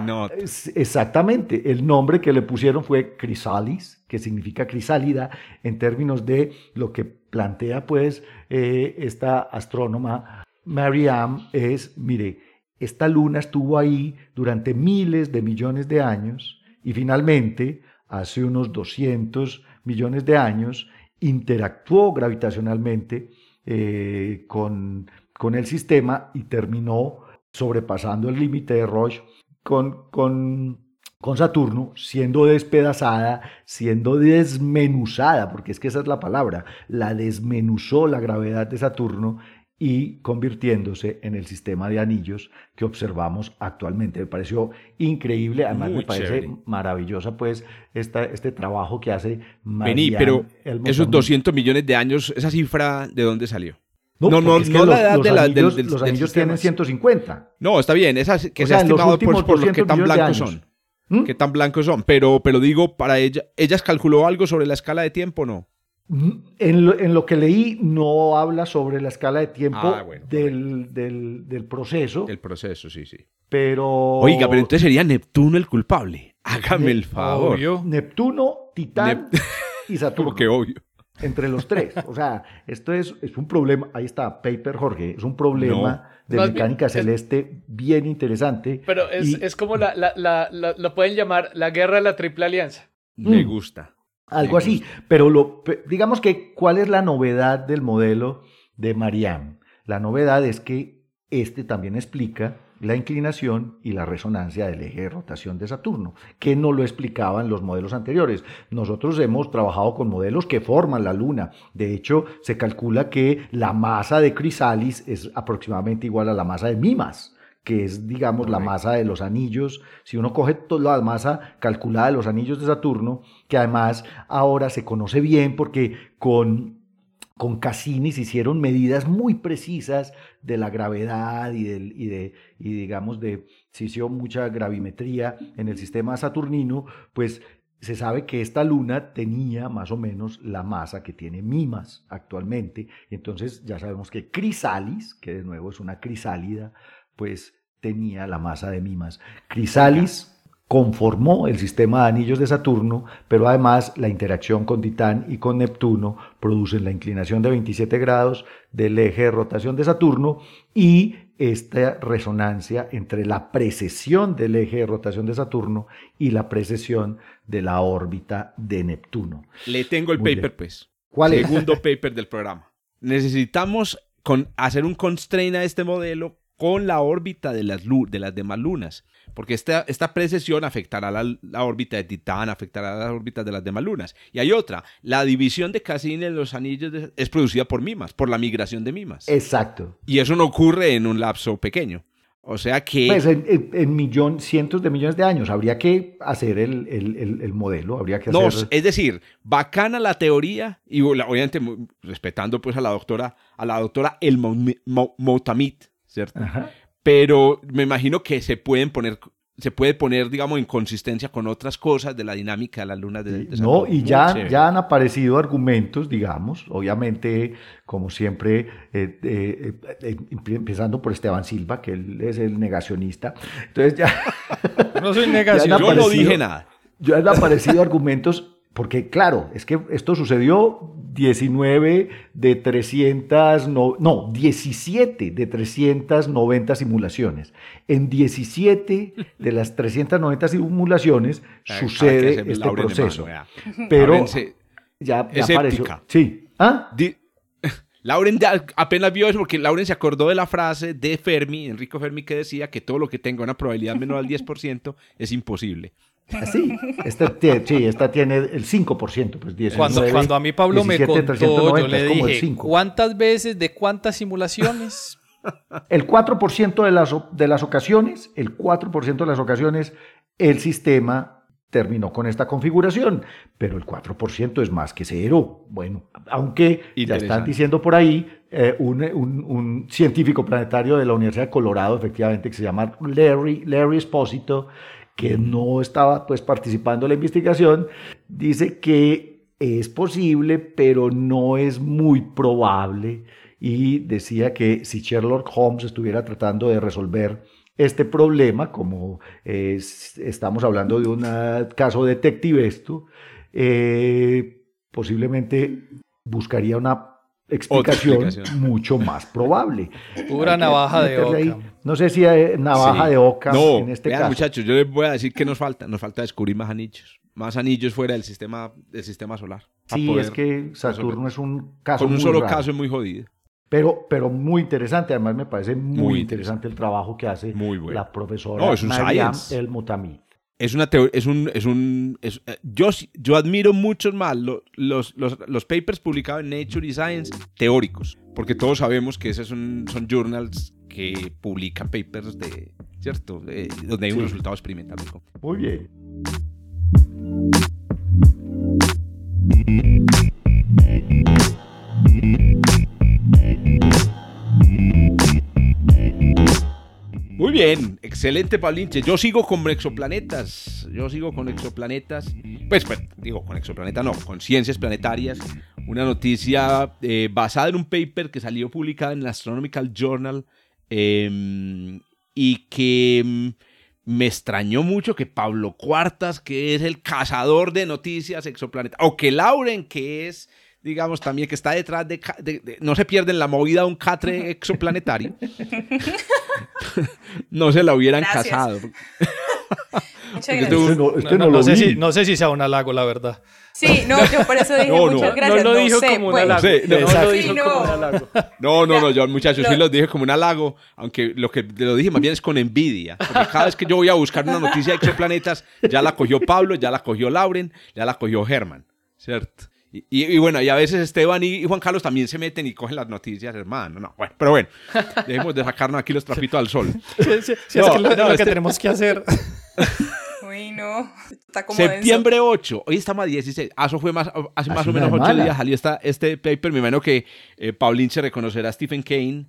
Speaker 5: exactamente. El nombre que le pusieron fue crisalis, que significa crisálida en términos de lo que plantea pues eh, esta astrónoma Mariam es, mire, esta luna estuvo ahí durante miles de millones de años y finalmente, hace unos 200 millones de años, interactuó gravitacionalmente eh, con, con, el sistema y terminó sobrepasando el límite de Roche con, con, con Saturno, siendo despedazada, siendo desmenuzada, porque es que esa es la palabra, la desmenuzó la gravedad de Saturno y convirtiéndose en el sistema de anillos que observamos actualmente. Me pareció increíble, además me parece maravillosa pues esta, este trabajo que hace
Speaker 2: Vení, pero esos 200 millones de años, ¿esa cifra de dónde salió? No, no, no,
Speaker 5: no la edad de la, anillos, del, Los anillos tienen 150.
Speaker 2: No, está bien, esas que se ha estimado por, por lo que tan blancos son. ¿Mm? Que tan blancos son. Pero, pero digo, para ella, ¿ellas calculó algo sobre la escala de tiempo o no?
Speaker 5: En lo, que leí no habla sobre la escala de tiempo ah, del, del, proceso.
Speaker 2: El proceso, sí, sí.
Speaker 5: Pero...
Speaker 2: Oiga, pero entonces sería Neptuno el culpable. Hágame el favor.
Speaker 5: Neptuno, Titán y Saturno.
Speaker 2: Como que obvio.
Speaker 5: Entre los tres. O sea, esto es, es un problema. Ahí está, Paper Jorge. Es un problema de mecánica celeste bien interesante.
Speaker 4: Pero es, es como la, la, la, lo pueden llamar la guerra de la triple alianza.
Speaker 2: Me mm. gusta.
Speaker 5: Algo así. Pero lo, digamos que, ¿cuál es la novedad del modelo de Mariam? La novedad es que este también explica la inclinación y la resonancia del eje de rotación de Saturno, que no lo explicaban los modelos anteriores. Nosotros hemos trabajado con modelos que forman la Luna. De hecho, se calcula que la masa de Crisalis es aproximadamente igual a la masa de Mimas que es, digamos, la masa de los anillos. Si uno coge toda la masa calculada de los anillos de Saturno, que además ahora se conoce bien porque con, con Cassini se hicieron medidas muy precisas de la gravedad y, y de, y digamos, de, se hizo mucha gravimetría en el sistema saturnino, pues se sabe que esta luna tenía más o menos la masa que tiene Mimas actualmente. Entonces ya sabemos que Crisalis, que de nuevo es una crisálida, pues tenía la masa de Mimas. Crisalis conformó el sistema de anillos de Saturno, pero además la interacción con Titán y con Neptuno producen la inclinación de 27 grados del eje de rotación de Saturno y esta resonancia entre la precesión del eje de rotación de Saturno y la precesión de la órbita de Neptuno.
Speaker 2: Le tengo el paper, pues.
Speaker 5: ¿Cuál
Speaker 2: es? Segundo paper del programa. Necesitamos con, hacer un constraint a este modelo con la órbita de las, de las demás lunas, porque esta, esta precesión afectará la, la, órbita de Titán, afectará las órbitas de las demás lunas. Y hay otra, la división de Cassini en los anillos es producida por mimas, por la migración de mimas.
Speaker 5: Exacto.
Speaker 2: Y eso no ocurre en un lapso pequeño. O sea que...
Speaker 5: Pues en, millón, cientos de millones de años habría que hacer el, el, el, modelo, habría que hacer...
Speaker 2: No, es decir, bacana la teoría y obviamente respetando pues a la doctora, a la doctora El Moutamit, ¿cierto? Pero me imagino que se pueden poner se puede poner, digamos, en consistencia con otras cosas de la dinámica de las lunas de, de
Speaker 5: No, y ya, ya han aparecido argumentos, digamos, obviamente, como siempre, eh, eh, eh, empezando por Esteban Silva, que él es el negacionista. Entonces ya...
Speaker 2: No soy negacionista, yo no dije nada.
Speaker 5: Ya han aparecido argumentos porque claro, es que esto sucedió 19 de 300, no, no, 17 de 390 simulaciones. En 17 de las 390 simulaciones sucede este proceso. Pero ya, ya apareció. Sí. ¿Ah?
Speaker 2: Lauren apenas vio eso porque Lauren se acordó de la frase de Fermi, Enrico Fermi, que decía que todo lo que tenga una probabilidad menor al 10% es imposible.
Speaker 5: Así, esta, sí, esta tiene el 5%, pues 19,
Speaker 3: cuando, cuando a mí Pablo me contó, yo le dije, ¿cuántas veces de cuántas simulaciones?
Speaker 5: el 4% de las, de las ocasiones, el 4% de las ocasiones, el sistema terminó con esta configuración, pero el 4% es más que cero. Bueno, aunque ya están diciendo por ahí, eh, un, científico planetario de la Universidad de Colorado, efectivamente, que se llama Larry, Larry Espósito, que no estaba pues participando en la investigación, dice que es posible, pero no es muy probable. Y decía que si Sherlock Holmes estuviera tratando de resolver este problema, como estamos hablando de un caso detectivesco, eh, posiblemente buscaría una explicación, mucho más probable.
Speaker 3: Pura navaja de oca.
Speaker 5: No sé si hay navaja de oca en este caso.
Speaker 2: muchachos, yo les voy a decir que nos falta. Nos falta descubrir más anillos. Más anillos fuera del sistema, del sistema solar.
Speaker 5: Sí, es que Saturno es un caso
Speaker 2: Con un solo caso es muy jodido.
Speaker 5: Pero, pero muy interesante, además me parece muy, interesante, el trabajo que hace la profesora no, es un Mariam El Mutamid.
Speaker 2: Es una es un, es un eh, yo, yo admiro mucho más los, los, los, papers publicados en Nature y Science teóricos, porque todos sabemos que esos son, son journals que publican papers de, ¿cierto? donde hay un resultado experimental.
Speaker 5: Muy bien.
Speaker 2: Muy bien, excelente Paulinche. Yo sigo con exoplanetas. Yo sigo con exoplanetas. Pues, pues digo, con exoplanetas no, con ciencias planetarias. Una noticia eh, basada en un paper que salió publicado en el Astronomical Journal em, y que em, me extrañó mucho que Pablo Cuartas, que es el cazador de noticias exoplanetas, o que Lauren, que es digamos, también que está detrás de, no se pierde en la movida de un catre exoplanetario, no se la hubieran casado.
Speaker 3: no, sé si, no sé si sea un halago, la verdad.
Speaker 6: Sí, no, yo por eso dije muchas gracias.
Speaker 4: No lo dijo como un pues. halago. no, lo dijo como un
Speaker 2: halago. No, no, no, yo muchachos sí lo dije como un halago, aunque lo que lo dije más bien es con envidia. Porque cada vez que yo voy a buscar una noticia de exoplanetas, ya la cogió Pablo, ya la cogió Lauren, ya la cogió Germán, ¿cierto? Y, bueno, y a veces Esteban y, Juan Carlos también se meten y cogen las noticias, hermano. No, bueno, pero bueno, dejemos de sacarnos aquí los trapitos al sol.
Speaker 3: Sí, es que lo, que este tenemos que hacer.
Speaker 6: Uy, no. Está como
Speaker 2: Septiembre 8. Hoy estamos a 16. Ah, eso fue más, hace más o menos 8 días. Salió esta, este paper. Me imagino que eh, Paulín se reconocerá a Stephen Kane.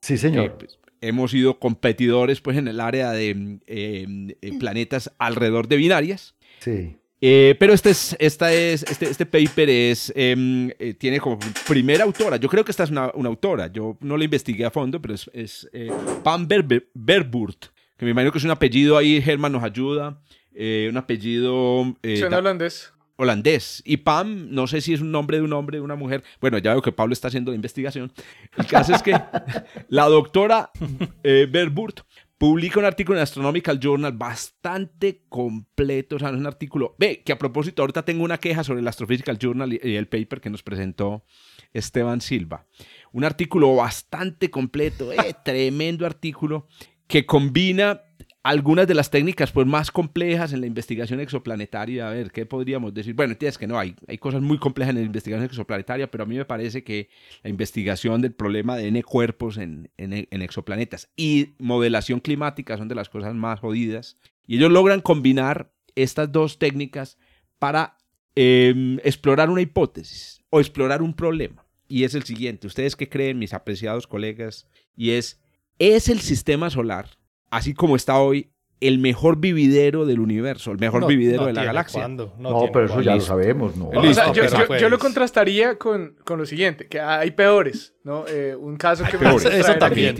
Speaker 5: Sí, señor.
Speaker 2: Pues, hemos sido competidores pues, en el área de eh, eh, planetas alrededor de binarias.
Speaker 5: Sí.
Speaker 2: Eh, pero este, es, esta es, este, este paper es, em, eh, tiene como primera autora, yo creo que esta es una, una autora, yo no la investigué a fondo, pero es, es eh, Pam Berburt, que me imagino que es un apellido ahí, Germán nos ayuda, un apellido...
Speaker 4: Suena holandés.
Speaker 2: Holandés. Y Pam, no sé si es un nombre de un hombre, de una mujer. Bueno, ya veo que Pablo está haciendo la investigación. El caso es que la doctora Berburt publica un artículo en Astronomical Journal bastante completo, o sea, un artículo, ve, que a propósito, ahorita tengo una queja sobre el Astrophysical Journal y el paper que nos presentó Esteban Silva. Un artículo bastante completo, eh, tremendo artículo, que combina algunas de las técnicas pues, más complejas en la investigación exoplanetaria. A ver, ¿qué podríamos decir? Bueno, entiendes que no, hay, hay cosas muy complejas en la investigación exoplanetaria, pero a mí me parece que la investigación del problema de N cuerpos en, en, exoplanetas y modelación climática son de las cosas más jodidas. Y ellos logran combinar estas dos técnicas para em, explorar una hipótesis o explorar un problema. Y es el siguiente, ¿ustedes qué creen, mis apreciados colegas? Y es, ¿es el sistema solar así como está hoy, el mejor vividero del universo, el mejor vividero de la galaxia.
Speaker 5: No, pero eso ya lo sabemos, ¿no?
Speaker 4: yo, lo contrastaría con, con, lo siguiente, que hay peores, ¿no? Eh, un caso que me gusta
Speaker 2: eso también.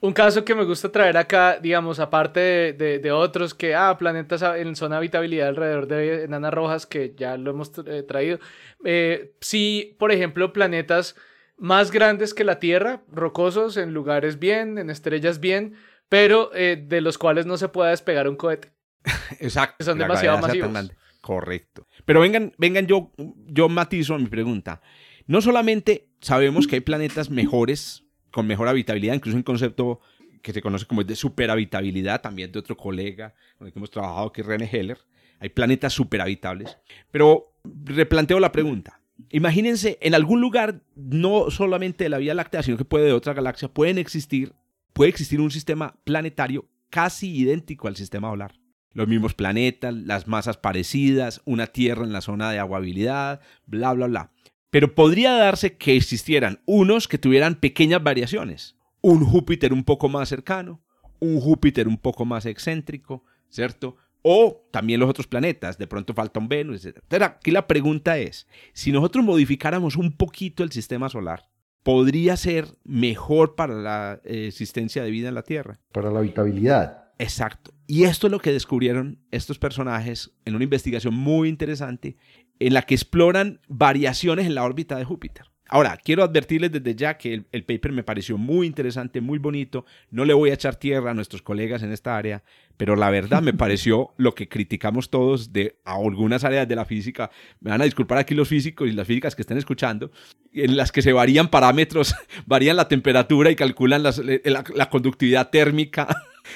Speaker 4: Un caso que me gusta traer acá, digamos, aparte de, de, otros que, ah, planetas en zona habitabilidad alrededor de enanas rojas, que ya lo hemos eh, traído. Eh, sí, por ejemplo, planetas más grandes que la Tierra, rocosos, en lugares bien, en estrellas bien, pero eh, de los cuales no se pueda despegar un cohete.
Speaker 2: Exacto.
Speaker 4: Son demasiado masivos.
Speaker 2: Correcto. Pero vengan, vengan, yo, yo matizo a mi pregunta. No solamente sabemos que hay planetas mejores, con mejor habitabilidad, incluso un concepto que se conoce como de superhabitabilidad, también de otro colega con el que hemos trabajado, que es René Heller. Hay planetas superhabitables. Pero replanteo la pregunta. Imagínense, en algún lugar, no solamente de la Vía Láctea, sino que puede de otra galaxia, pueden existir puede existir un sistema planetario casi idéntico al sistema solar. los mismos planetas, las masas parecidas, una Tierra en la zona de aguabilidad, bla, bla, bla. Pero podría darse que existieran unos que tuvieran pequeñas variaciones. Un Júpiter un poco más cercano, un Júpiter un poco más excéntrico, ¿cierto? O también los otros planetas, de pronto falta Venus, etc. Aquí la pregunta es, si nosotros modificáramos un poquito el sistema solar, ¿podría ser mejor para la eh, existencia de vida en la Tierra?
Speaker 5: Para la habitabilidad.
Speaker 2: Exacto. Y esto es lo que descubrieron estos personajes en una investigación muy interesante en la que exploran variaciones en la órbita de Júpiter. Ahora, quiero advertirles desde ya que el, paper me pareció muy interesante, muy bonito. No le voy a echar tierra a nuestros colegas en esta área, pero la verdad me pareció lo que criticamos todos de algunas áreas de la física. Me van a disculpar aquí los físicos y las físicas que estén escuchando, en las que se varían parámetros, varían la temperatura y calculan la conductividad térmica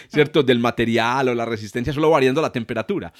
Speaker 2: ¿cierto? Del material o la resistencia, solo variando la temperatura.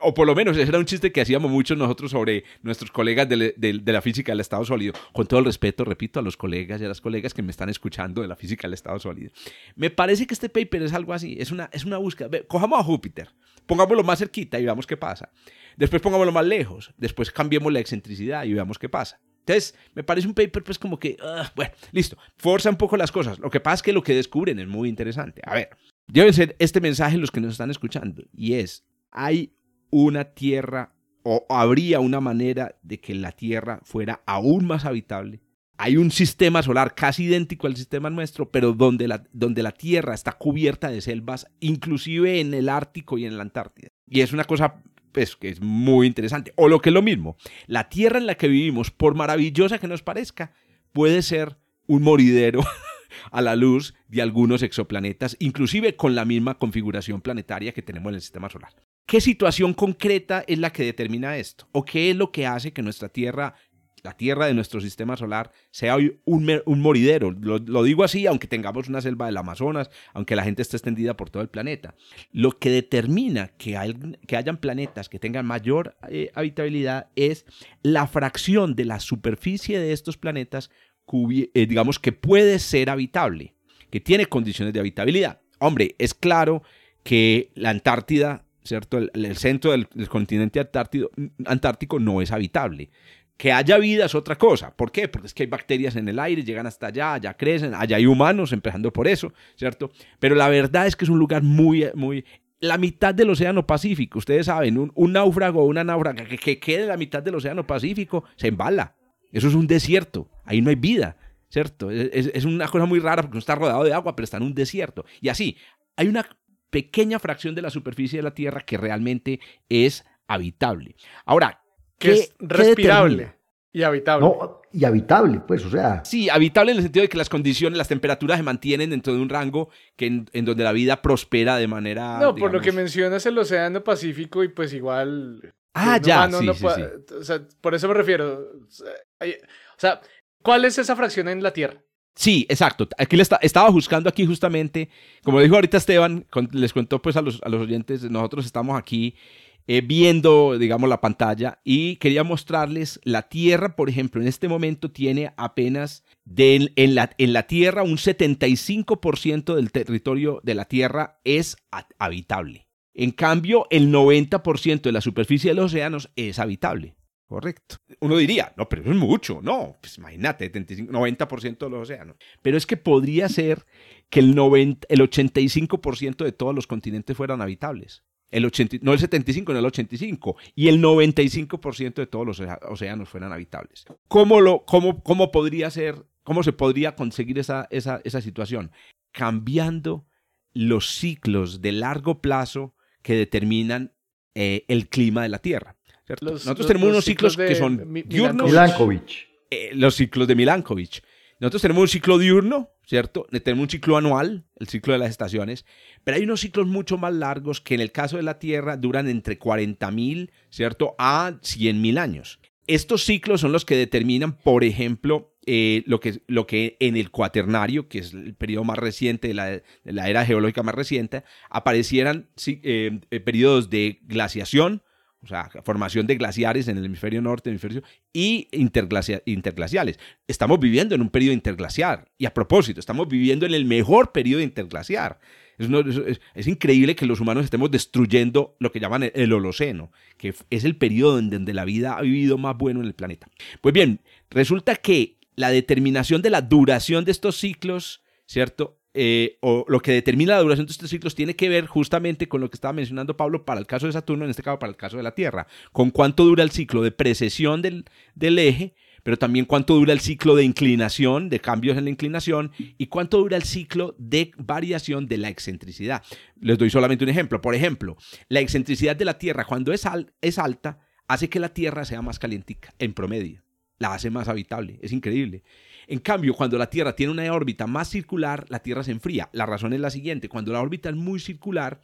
Speaker 2: O por lo menos ese era un chiste que hacíamos muchos nosotros sobre nuestros colegas de, de, la física del estado sólido. Con todo el respeto, repito, a los colegas y a las colegas que me están escuchando de la física del estado sólido. Me parece que este paper es algo así, es una, es una búsqueda. Cojamos a Júpiter, pongámoslo más cerquita y veamos qué pasa. Después pongámoslo más lejos, después cambiemos la excentricidad y veamos qué pasa. Entonces, me parece un paper pues como que, ah, bueno, listo, forza un poco las cosas. Lo que pasa es que lo que descubren es muy interesante. A ver, Debe ser este mensaje los que nos están escuchando y es, hay una tierra o habría una manera de que la tierra fuera aún más habitable. Hay un sistema solar casi idéntico al sistema nuestro, pero donde la, donde la tierra está cubierta de selvas, inclusive en el Ártico y en la Antártida. Y es una cosa pues, que es muy interesante. O lo que es lo mismo, la tierra en la que vivimos, por maravillosa que nos parezca, puede ser un moridero a la luz de algunos exoplanetas, inclusive con la misma configuración planetaria que tenemos en el sistema solar. ¿Qué situación concreta es la que determina esto? ¿O qué es lo que hace que nuestra Tierra, la Tierra de nuestro sistema solar, sea hoy un, moridero? Lo, digo así, aunque tengamos una selva del Amazonas, aunque la gente esté extendida por todo el planeta. Lo que determina que, que hayan planetas que tengan mayor eh, habitabilidad es la fracción de la superficie de estos planetas eh, digamos que puede ser habitable, que tiene condiciones de habitabilidad. Hombre, es claro que la Antártida, ¿cierto? El, centro del, continente antártico no es habitable. Que haya vida es otra cosa. ¿Por qué? Porque es que hay bacterias en el aire, llegan hasta allá, allá crecen, allá hay humanos, empezando por eso, ¿cierto? Pero la verdad es que es un lugar muy, muy... La mitad del Océano Pacífico, ustedes saben, un, náufrago o una náufraga que, que quede en la mitad del Océano Pacífico se embala. Eso es un desierto, ahí no hay vida, ¿cierto? Es, una cosa muy rara porque no está rodeado de agua, pero está en un desierto. Y así, hay una pequeña fracción de la superficie de la Tierra que realmente es habitable. Ahora,
Speaker 4: ¿qué, es respirable y habitable?
Speaker 5: No, y habitable, pues, o sea.
Speaker 2: Sí, habitable en el sentido de que las condiciones, las temperaturas se mantienen dentro de un rango que en, donde la vida prospera de manera.
Speaker 4: No, por lo que mencionas el Océano Pacífico y pues igual
Speaker 2: Ah, ya, sí, sí,
Speaker 4: O sea, por eso me refiero. O sea, ¿cuál es esa fracción en la Tierra?
Speaker 2: Sí, exacto. Aquí le estaba buscando aquí justamente, como dijo ahorita Esteban, les cuento pues a los, a los oyentes, nosotros estamos aquí eh, viendo, digamos, la pantalla y quería mostrarles la Tierra, por ejemplo, en este momento tiene apenas de, en, la, en la Tierra un 75% del territorio de la Tierra es habitable. En cambio, el 90% de la superficie de los océanos es habitable. Correcto. Uno diría, no, pero eso es mucho. No, pues imagínate, 90% de los océanos. Pero es que podría ser que el, 90, el 85% de todos los continentes fueran habitables. El 80, no el 75, no el 85. Y el 95% de todos los océanos fueran habitables. ¿Cómo, lo, cómo, cómo podría ser, cómo se podría conseguir esa, esa, esa situación? Cambiando los ciclos de largo plazo que determinan eh, el clima de la Tierra. Nosotros tenemos unos ciclos, que son
Speaker 5: diurnos. Milankovitch.
Speaker 2: Eh, los ciclos de Milankovitch. Nosotros tenemos un ciclo diurno, ¿cierto? Tenemos un ciclo anual, el ciclo de las estaciones, pero hay unos ciclos mucho más largos que en el caso de la Tierra duran entre 40.000, ¿cierto? A 100.000 años. Estos ciclos son los que determinan, por ejemplo, eh, lo, que, lo que en el cuaternario, que es el periodo más reciente de la, era geológica más reciente, aparecieran eh, eh, periodos de glaciación, o sea, formación de glaciares en el hemisferio norte, hemisferio y interglaciales. Estamos viviendo en un periodo interglaciar. Y a propósito, estamos viviendo en el mejor periodo interglaciar. Es, es- increíble que los humanos estemos destruyendo lo que llaman el, Holoceno, que es el periodo donde la vida ha vivido más bueno en el planeta. Pues bien, resulta que la determinación de la duración de estos ciclos, ¿cierto? Eh, o lo que determina la duración de estos ciclos tiene que ver justamente con lo que estaba mencionando Pablo para el caso de Saturno, en este caso para el caso de la Tierra, con cuánto dura el ciclo de precesión del, eje, pero también cuánto dura el ciclo de inclinación, de cambios en la inclinación, y cuánto dura el ciclo de variación de la excentricidad. Les doy solamente un ejemplo. Por ejemplo, la excentricidad de la Tierra cuando es, es alta hace que la Tierra sea más calientica, en promedio. La hace más habitable. Es increíble. En cambio, cuando la Tierra tiene una órbita más circular, la Tierra se enfría. La razón es la siguiente. Cuando la órbita es muy circular,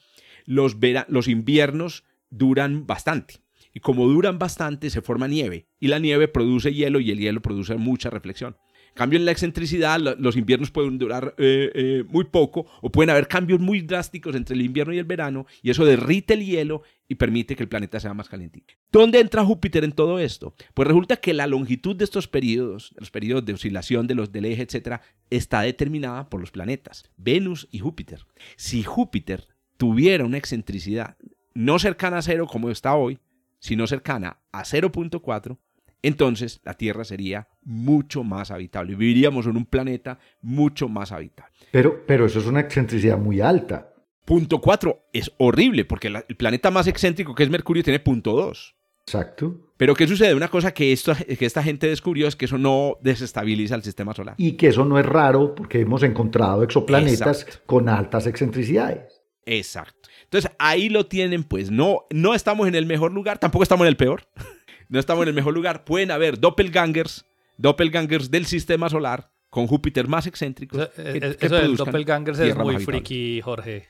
Speaker 2: los, los inviernos duran bastante. Y como duran bastante, se forma nieve. Y la nieve produce hielo y el hielo produce mucha reflexión. Cambio, en la excentricidad, lo- los inviernos pueden durar eh, eh, muy poco o pueden haber cambios muy drásticos entre el invierno y el verano y eso derrite el hielo y permite que el planeta sea más calientito. ¿Dónde entra Júpiter en todo esto? Pues resulta que la longitud de estos periodos, los periodos de oscilación de los del eje, etcétera, está determinada por los planetas, Venus y Júpiter. Si Júpiter tuviera una excentricidad no cercana a cero como está hoy, sino cercana a 0.4, entonces la Tierra sería mucho más habitable. Viviríamos en un planeta mucho más habitable.
Speaker 5: Pero, pero eso es una excentricidad muy alta.
Speaker 2: Punto 4 es horrible porque la- el planeta más excéntrico que es Mercurio tiene punto 2.
Speaker 5: Exacto.
Speaker 2: Pero ¿qué sucede? Una cosa que, esto, que esta gente descubrió es que eso no desestabiliza el sistema solar.
Speaker 5: Y que eso no es raro porque hemos encontrado exoplanetas
Speaker 2: Exacto.
Speaker 5: con altas excentricidades.
Speaker 2: Exacto. Entonces ahí lo tienen, pues no, no estamos en el mejor lugar, tampoco estamos en el peor. no estamos en el mejor lugar. Pueden haber doppelgangers, doppelgangers del sistema solar con Júpiter más.
Speaker 3: Eso,
Speaker 2: que-
Speaker 3: eh,
Speaker 2: que
Speaker 3: eso del
Speaker 2: produzcan
Speaker 3: doppelgangers es muy friki, Jorge.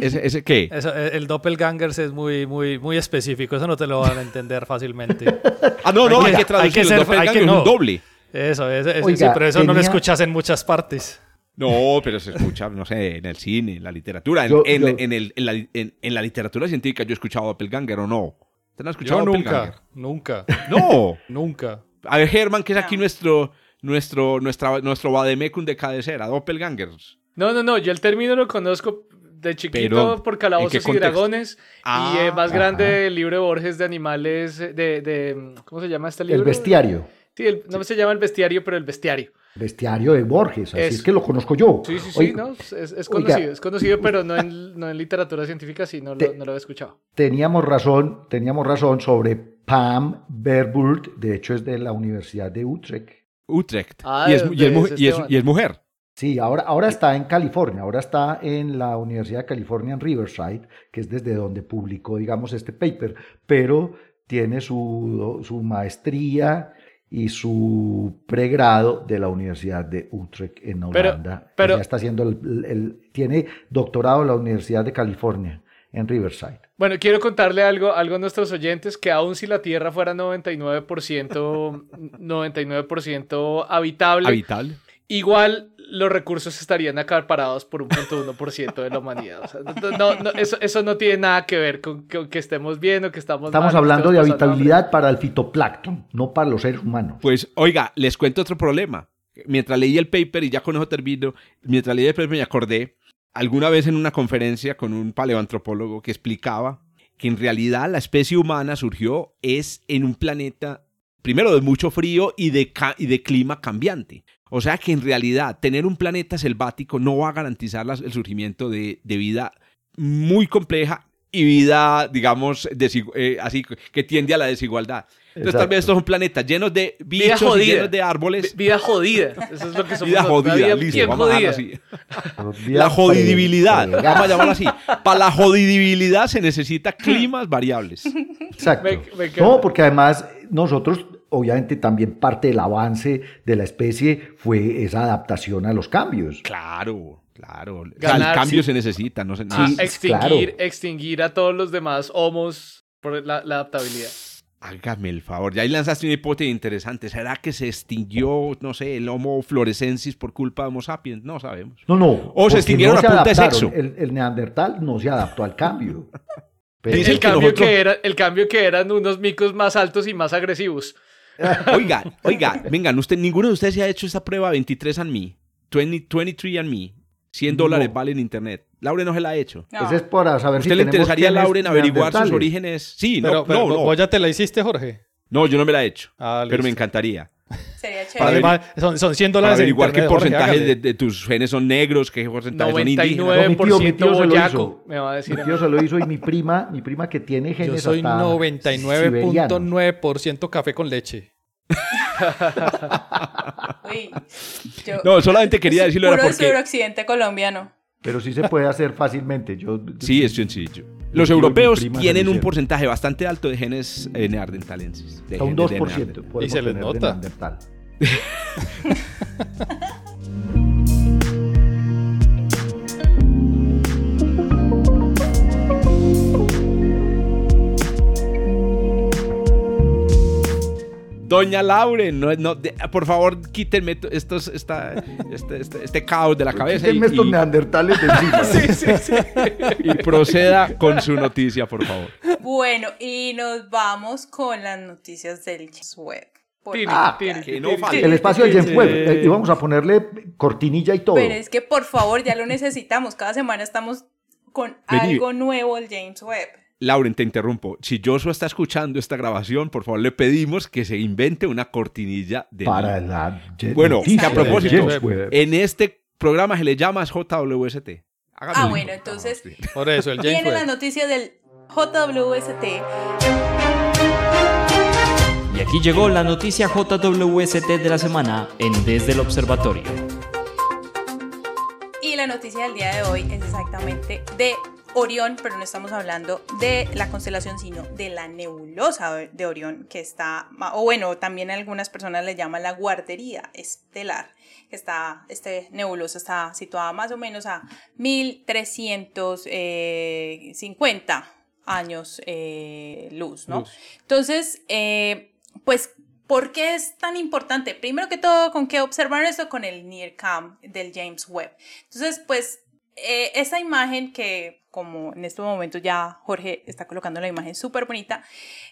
Speaker 2: ¿Ese, ese qué?
Speaker 3: Eso, eh, el doppelgangers es muy, muy, muy específico. Eso no te lo van a entender fácilmente.
Speaker 2: Ah, no, no,
Speaker 3: Hay
Speaker 2: hay
Speaker 3: que-
Speaker 2: que, traducir.
Speaker 3: hay que ser- hay que
Speaker 2: doppelganger es un doble.
Speaker 3: Eso, es, es-
Speaker 5: Oiga,
Speaker 3: sí, pero eso no lo escuchas en muchas partes.
Speaker 2: No, pero se escucha, no sé, en el cine, en la literatura. En,
Speaker 5: Yo-
Speaker 2: en-
Speaker 5: yo-
Speaker 2: en el- en la, en- en la literatura científica yo he escuchado doppelganger o no. ¿Usted no ha escuchado
Speaker 3: Yo
Speaker 2: doppelganger?
Speaker 3: nunca, nunca,
Speaker 2: No.
Speaker 3: nunca.
Speaker 2: A ver, Germán, que es aquí nuestro, nuestro, nuestra, nuestro vademecum de cabecera, doppelgangers.
Speaker 4: No, no, no, yo el término lo conozco de chiquito
Speaker 2: Pero,
Speaker 4: por
Speaker 2: ¿en
Speaker 4: calabozos y dragones
Speaker 2: Ah,
Speaker 4: y eh, más
Speaker 5: ajá.
Speaker 4: grande el libro de Borges de animales eh, de, de ¿cómo se llama este libro?
Speaker 5: El bestiario.
Speaker 4: Sí, el- no se llama el bestiario, pero el bestiario.
Speaker 5: Bestiario de Borges. Así es que lo conozco yo.
Speaker 4: Sí, sí, sí,
Speaker 5: Oiga,
Speaker 4: no, es, es
Speaker 5: oiga.
Speaker 4: conocido, es conocido, pero no en, no en literatura científica, sí, no lo, no lo he escuchado.
Speaker 5: Teníamos razón, teníamos razón sobre Pam Verwoerd. De hecho, es de la Universidad de Utrecht.
Speaker 2: Utrecht.
Speaker 4: Ah,
Speaker 2: y, es,
Speaker 4: de-
Speaker 2: y es y es mujer.
Speaker 5: Sí, ahora, ahora está en California, ahora está en la Universidad de California en Riverside, que es desde donde publicó, digamos, este paper, pero tiene su, su maestría y su pregrado de la Universidad de Utrecht en
Speaker 4: Pero-
Speaker 5: Holanda.
Speaker 4: pero-
Speaker 5: Ella está haciendo el, el- el- tiene doctorado en la Universidad de California en Riverside.
Speaker 4: Bueno, quiero contarle algo, algo a nuestros oyentes, que aun si la Tierra fuera 99%, 99% habitable,
Speaker 2: Habitable.
Speaker 4: igual los recursos estarían acaparados por un punto uno por ciento de la humanidad. O sea, no, no, no, eso, eso no tiene nada que ver con que, que estemos bien o que estamos
Speaker 5: Estamos
Speaker 4: mal,
Speaker 5: hablando de
Speaker 4: hambre.
Speaker 5: habitabilidad para el fitoplancton, no para los seres humanos.
Speaker 2: Pues, oiga, les cuento otro problema. Mientras leí el paper, y ya con eso termino, mientras leí el paper me acordé, alguna vez en una conferencia con un paleoantropólogo que explicaba que en realidad la especie humana surgió es en un planeta, primero de mucho frío y de, ca- y de clima cambiante. O sea que en realidad tener un planeta selvático no va a garantizar las- el surgimiento de, de vida muy compleja y vida, digamos, eh, así que tiende a la desigualdad. Entonces tal
Speaker 5: Exacto.
Speaker 2: vez esto es un planeta lleno de bichos y
Speaker 4: jodida.
Speaker 2: llenos de árboles.
Speaker 4: Vi- Vida jodida. Eso es lo que somos.
Speaker 2: Vida jodida,
Speaker 4: vida
Speaker 2: listo, vamos a
Speaker 4: jodida.
Speaker 2: así. La jodidibilidad, vamos a llamarlo así. Para la jodidibilidad se necesita climas variables.
Speaker 5: Exacto.
Speaker 4: Me- me
Speaker 5: no, porque además nosotros, obviamente también parte del avance de la especie fue esa adaptación a los cambios.
Speaker 2: Claro, claro. O sea,
Speaker 4: Ganar,
Speaker 2: el cambio
Speaker 4: sí.
Speaker 2: se necesita, no se
Speaker 4: Ah, extinguir,
Speaker 5: claro.
Speaker 4: extinguir a todos los demás homos por la, la adaptabilidad.
Speaker 2: Hágame el favor, ya ahí lanzaste una hipótesis interesante. ¿Será que se extinguió, no sé, el Homo florescensis por culpa de Homo sapiens? No sabemos.
Speaker 5: No, no.
Speaker 2: O se extinguieron a
Speaker 5: se
Speaker 2: punta de sexo.
Speaker 5: El, el neandertal no se adaptó al cambio. Pero-
Speaker 4: El
Speaker 2: que
Speaker 4: cambio,
Speaker 2: nosotros-
Speaker 4: que era, el cambio que eran unos micos más altos y más agresivos.
Speaker 2: Oiga, oiga, vengan, usted, ninguno de ustedes se ha hecho esta prueba 23 and me, 20, 23 and me. 100
Speaker 5: No.
Speaker 2: dólares vale en internet. Lauren no se la ha hecho.
Speaker 6: No.
Speaker 5: Ese es para saber
Speaker 2: ¿Usted
Speaker 5: si
Speaker 2: le interesaría a Lauren averiguar sus orígenes? Sí, no,
Speaker 3: Pero,
Speaker 2: no, no.
Speaker 3: ¿vos ya te la hiciste, Jorge?
Speaker 2: No, yo no me la he hecho.
Speaker 3: Ah,
Speaker 2: pero me encantaría.
Speaker 6: Sería
Speaker 2: Para
Speaker 6: chévere.
Speaker 3: Además, son, son 100
Speaker 2: Para
Speaker 3: dólares en
Speaker 2: averiguar qué
Speaker 3: Jorge,
Speaker 2: porcentaje de, de tus genes son negros, qué porcentaje son indígenas.
Speaker 4: 99%
Speaker 5: No, mi tío- mi tío se lo
Speaker 4: boyaco,
Speaker 5: hizo.
Speaker 4: me va a decir.
Speaker 5: Mi tío se lo hizo y mi prima, mi prima que tiene genes
Speaker 3: Yo soy
Speaker 5: hasta siberianos.
Speaker 3: 99.9% café con leche.
Speaker 6: Uy, yo-
Speaker 2: No, solamente quería decirlo era
Speaker 6: Puro
Speaker 2: porque...
Speaker 6: suroccidente colombiano.
Speaker 5: Pero sí se puede hacer fácilmente. Yo,
Speaker 2: Sí, es sencillo. Los europeos tienen un porcentaje bastante alto de genes eh, neandertalenses. de
Speaker 5: un
Speaker 2: genes de
Speaker 5: 2%.
Speaker 2: Neandertal.
Speaker 5: podemos
Speaker 3: Y se les nota.
Speaker 2: Doña Lauren, no, no, de- por favor, quítenme to- estos, esta, este, este- este caos de la cabeza y,
Speaker 5: Quítenme estos
Speaker 2: y-
Speaker 5: neandertales de encima.
Speaker 2: y proceda con su noticia, por favor.
Speaker 6: Bueno, y nos vamos con las noticias del James Webb. Por
Speaker 4: Tiri,
Speaker 5: Ah,
Speaker 2: no.
Speaker 5: El espacio de James
Speaker 3: Sí.
Speaker 5: Webb. eh, y vamos a ponerle cortinilla y todo.
Speaker 6: Pero es que por favor, ya lo necesitamos. Cada semana estamos con
Speaker 2: Vení.
Speaker 6: algo nuevo del James Webb.
Speaker 2: Lauren, te interrumpo. Si Joshua está escuchando esta grabación, por favor, le pedimos que se invente una cortinilla de
Speaker 5: Para la
Speaker 2: Bueno, que a propósito. En este programa se le llama JWST.
Speaker 6: Ah, bueno, entonces
Speaker 2: sí.
Speaker 3: Por eso, el
Speaker 6: viene la noticia del JWST.
Speaker 1: Y aquí llegó la noticia JWST de la semana en Desde el Observatorio.
Speaker 6: Y la noticia del día de hoy es exactamente de Orión, pero no estamos hablando de la constelación, sino de la nebulosa de Orión, que está, o bueno, también algunas personas le llaman la guardería estelar, que está, este nebulosa está situada más o menos a 1350 años eh, luz, ¿no?
Speaker 3: Luz.
Speaker 6: Entonces, eh, pues, ¿por qué es tan importante? Primero que todo, ¿con qué observar esto? Con el NIRCam del James Webb. Entonces, pues, eh, esta imagen que, como en este momento ya Jorge está colocando la imagen súper bonita,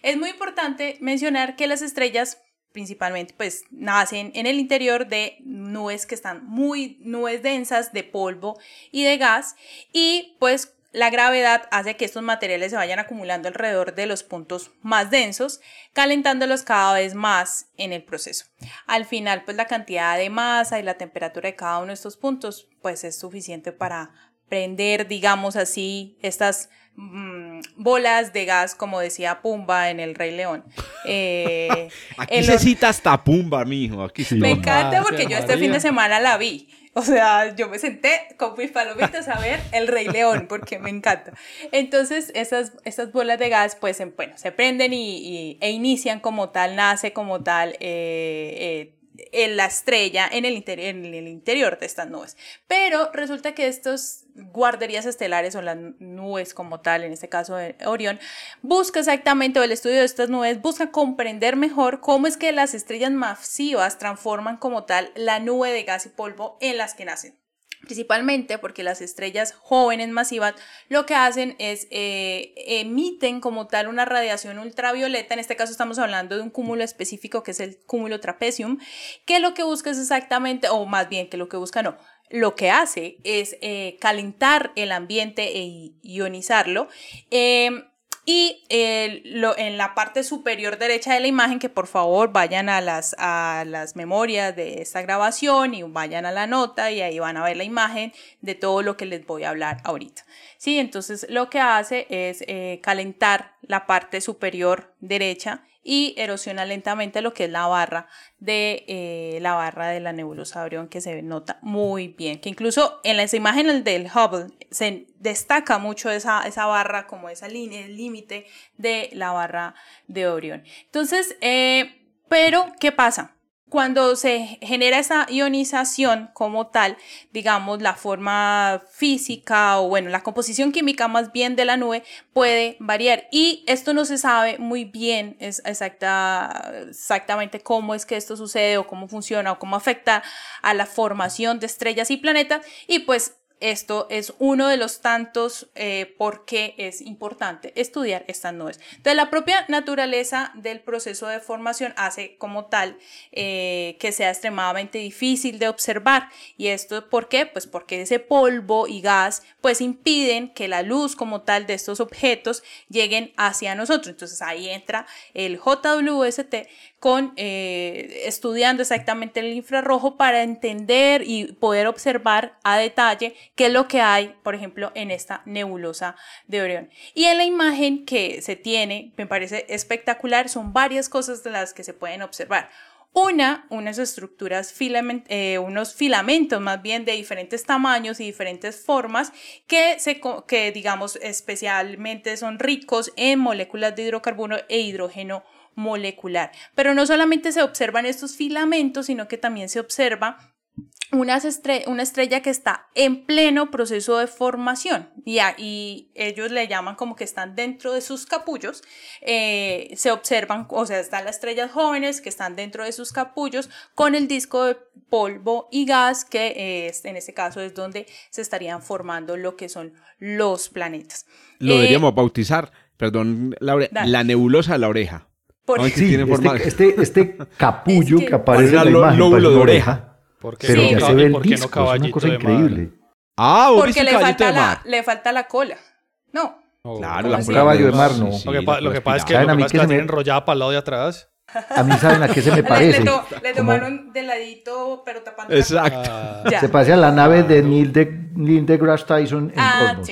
Speaker 6: es muy importante mencionar que las estrellas principalmente pues nacen en el interior de nubes que están muy nubes densas de polvo y de gas y pues la gravedad hace que estos materiales se vayan acumulando alrededor de los puntos más densos, calentándolos cada vez más en el proceso. Al final, pues la cantidad de masa y la temperatura de cada uno de estos puntos, pues es suficiente para prender, digamos así, estas mm, bolas de gas, como decía Pumba en El Rey León. Eh,
Speaker 2: Aquí se cita hasta Pumba, mijo. Aquí sí.
Speaker 6: me encanta porque yo este fin de semana la vi. O sea, yo me senté con mis palomitas a ver El Rey León porque me encanta. Entonces, esas, esas bolas de gas, pues, em- bueno, se prenden y, y- e inician como tal, nace como tal eh, eh, en la estrella en el, en el interior de estas nubes. Pero resulta que estos guarderías estelares o las nubes como tal, en este caso de Orión, busca exactamente, o el estudio de estas nubes busca comprender mejor cómo es que las estrellas masivas transforman como tal la nube de gas y polvo en las que nacen. Principalmente porque las estrellas jóvenes masivas lo que hacen es eh, emiten como tal una radiación ultravioleta, en este caso estamos hablando de un cúmulo específico que es el cúmulo trapecium, que lo que busca es exactamente, o más bien que lo que busca no, lo que hace es eh, calentar el ambiente e ionizarlo. Eh, y en la parte superior derecha de la imagen, que por favor vayan a las, a las memorias de esta grabación y vayan a la nota y ahí van a ver la imagen de todo lo que les voy a hablar ahorita. Sí, entonces lo que hace es eh, calentar la parte superior derecha y erosiona lentamente lo que es la barra de eh, la barra de la nebulosa Orión que se nota muy bien, que incluso en las imágenes del Hubble se destaca mucho esa, esa barra como esa línea, el límite de la barra de Orión. Entonces, eh, pero ¿qué pasa? Cuando se genera esa ionización como tal, digamos, la forma física o bueno, la composición química más bien de la nube puede variar. Y esto no se sabe muy bien es exacta, exactamente cómo es que esto sucede o cómo funciona o cómo afecta a la formación de estrellas y planetas. Y pues esto es uno de los tantos eh, por qué es importante estudiar estas nubes. Entonces, la propia naturaleza del proceso de formación hace como tal eh, que sea extremadamente difícil de observar. ¿Y esto por qué? Pues porque ese polvo y gas pues impiden que la luz como tal de estos objetos lleguen hacia nosotros. Entonces, ahí entra el JWST con eh, estudiando exactamente el infrarrojo para entender y poder observar a detalle qué es lo que hay, por ejemplo, en esta nebulosa de Orión. Y en la imagen que se tiene, me parece espectacular, son varias cosas de las que se pueden observar. Una, unas estructuras, eh, unos filamentos más bien de diferentes tamaños y diferentes formas que, se, que, digamos, especialmente son ricos en moléculas de hidrocarbono e hidrógeno molecular. Pero no solamente se observan estos filamentos, sino que también se observa una, una estrella que está en pleno proceso de formación y, y, ellos le llaman como que están dentro de sus capullos, eh, se observan, o sea, están las estrellas jóvenes que están dentro de sus capullos con el disco de polvo y gas que es, en este caso es donde se estarían formando lo que son los planetas.
Speaker 2: Lo deberíamos eh, bautizar, perdón, la nebulosa de la oreja.
Speaker 5: Este, este, este, capullo que, aparece en la imagen,
Speaker 2: lóbulo de oreja.
Speaker 5: Porque pero ya se ve el disco, es una cosa increíble.
Speaker 6: Ah, porque le falta, la, le falta la cola. No.
Speaker 2: claro, la
Speaker 5: caballo de mar no.
Speaker 3: lo, que, pasa es que, lo que, que la tiene enrollada para el lado de atrás.
Speaker 5: A mí saben a qué se me parece.
Speaker 6: le, tomaron de ladito, pero tapando.
Speaker 2: Exacto.
Speaker 5: Ah. Se parece a la nave de Neil, de, Neil deGrasse Tyson en
Speaker 6: ah, Cosmos.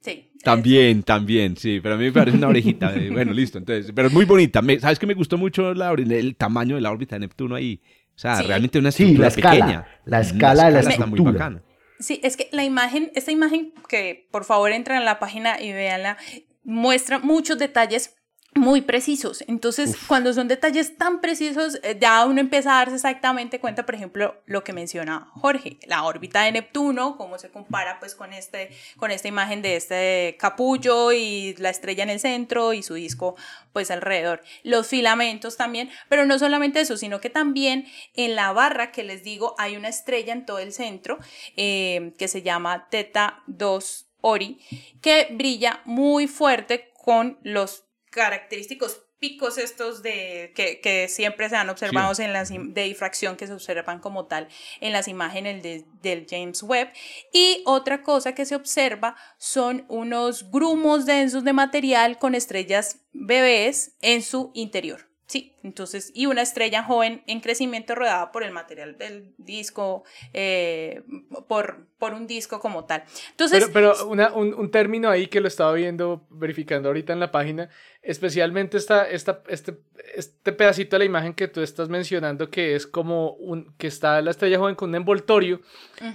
Speaker 6: Sí.
Speaker 2: También, también, sí, pero a mí me parece una orejita. bueno, listo, entonces, pero es muy bonita. ¿Sabes que me gustó mucho la, el tamaño de la órbita de Neptuno ahí? O sea, realmente una estructura la escala, pequeña.
Speaker 5: La escala de la estructura. muy bacana.
Speaker 6: Sí, es que la imagen, esta imagen que por favor entran a la página y véanla, muestra muchos detalles muy precisos. Entonces, cuando son detalles tan precisos, eh, ya uno empieza a darse exactamente cuenta, por ejemplo, lo que menciona Jorge, la órbita de Neptuno, cómo se compara pues con, este, con esta imagen de este capullo y la estrella en el centro y su disco pues alrededor. Los filamentos también, pero no solamente eso, sino que también en la barra que les digo hay una estrella en todo el centro eh, que se llama Teta 2 Ori, que brilla muy fuerte con los característicos picos estos de que, siempre se han observado en las de difracción que se observan como tal en las imágenes del James Webb. Y otra cosa que se observa son unos grumos densos de material con estrellas bebés en su interior Sí, entonces, y una estrella joven en crecimiento rodada por el material del disco, eh, por, por un disco como tal. Entonces,
Speaker 4: pero, pero una, un, un, término ahí que lo estaba viendo, verificando ahorita en la página, especialmente esta, esta, este, este pedacito de la imagen que tú estás mencionando, que es como un, que está la estrella joven con un envoltorio,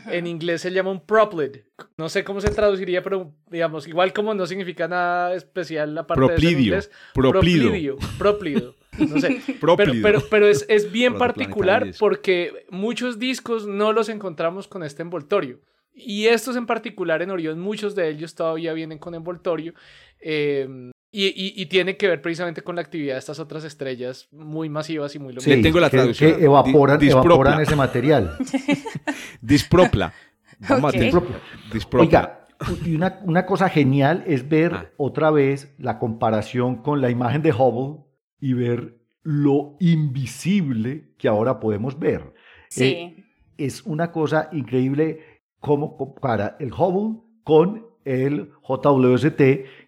Speaker 4: en inglés se llama un proplet. No sé cómo se traduciría, pero digamos, igual como no significa nada especial la parte
Speaker 2: de
Speaker 4: inglés.
Speaker 2: Proplidio.
Speaker 4: Proplidio. No sé. pero, pero, pero, es, es bien particular porque muchos discos no los encontramos con este envoltorio. Y estos en particular en Orión, muchos de ellos todavía vienen con envoltorio. Eh, y, y, tiene que ver precisamente con la actividad de estas otras estrellas muy masivas y muy
Speaker 2: luminosas. Sí, tengo la traducción.
Speaker 5: Que, evaporan, evaporan, ese material.
Speaker 2: Dispropla.
Speaker 5: Vamos Dispropla. Oiga, y una, una, cosa genial es ver ah. otra vez la comparación con la imagen de Hubble y ver lo invisible que ahora podemos ver.
Speaker 6: Sí. Eh,
Speaker 5: es una cosa increíble cómo compara el Hubble con el JWST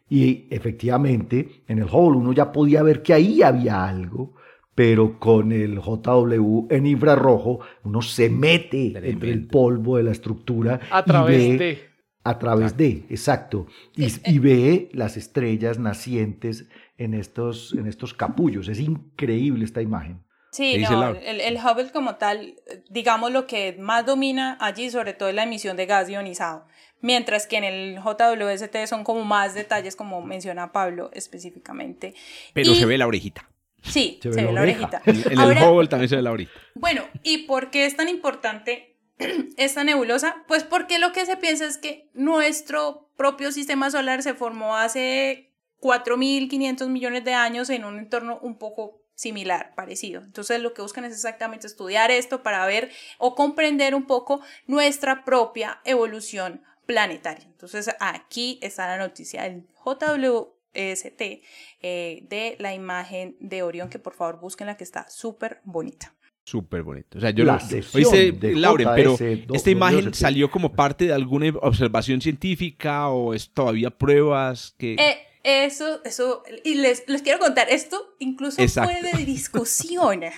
Speaker 5: y efectivamente, en el Hubble uno ya podía ver que ahí había algo, pero con el JW en infrarrojo uno se mete entre el polvo de la estructura.
Speaker 4: A través de.
Speaker 5: A través de, exacto. Y, y, ve las estrellas nacientes en estos, en estos capullos. Es increíble esta imagen.
Speaker 6: Sí, no, el, el, Hubble como tal, digamos lo que más domina allí sobre todo es la emisión de gas ionizado, mientras que en el JWST son como más detalles como menciona Pablo específicamente.
Speaker 2: Pero se ve la orejita.
Speaker 6: Sí, se, ve, la, orejita.
Speaker 2: En, el Hubble también se ve la orejita.
Speaker 6: Bueno, ¿y por qué es tan importante esta nebulosa? Pues porque lo que se piensa es que nuestro propio sistema solar se formó hace 4.500 millones de años en un entorno un poco similar, parecido. Entonces lo que buscan es exactamente estudiar esto para ver o comprender un poco nuestra propia evolución planetaria. Entonces aquí está la noticia del JWST eh, de la imagen de Orión, que por favor busquen la que está súper bonita.
Speaker 2: Súper bonito. O sea, yo
Speaker 5: La
Speaker 2: lo oíste,
Speaker 5: de
Speaker 2: Lauren, pero esta imagen salió como parte de alguna observación científica o es todavía pruebas que
Speaker 6: Eh, eso, eso, y les, les quiero contar, esto incluso
Speaker 2: Exacto.
Speaker 6: fue de discusión eh,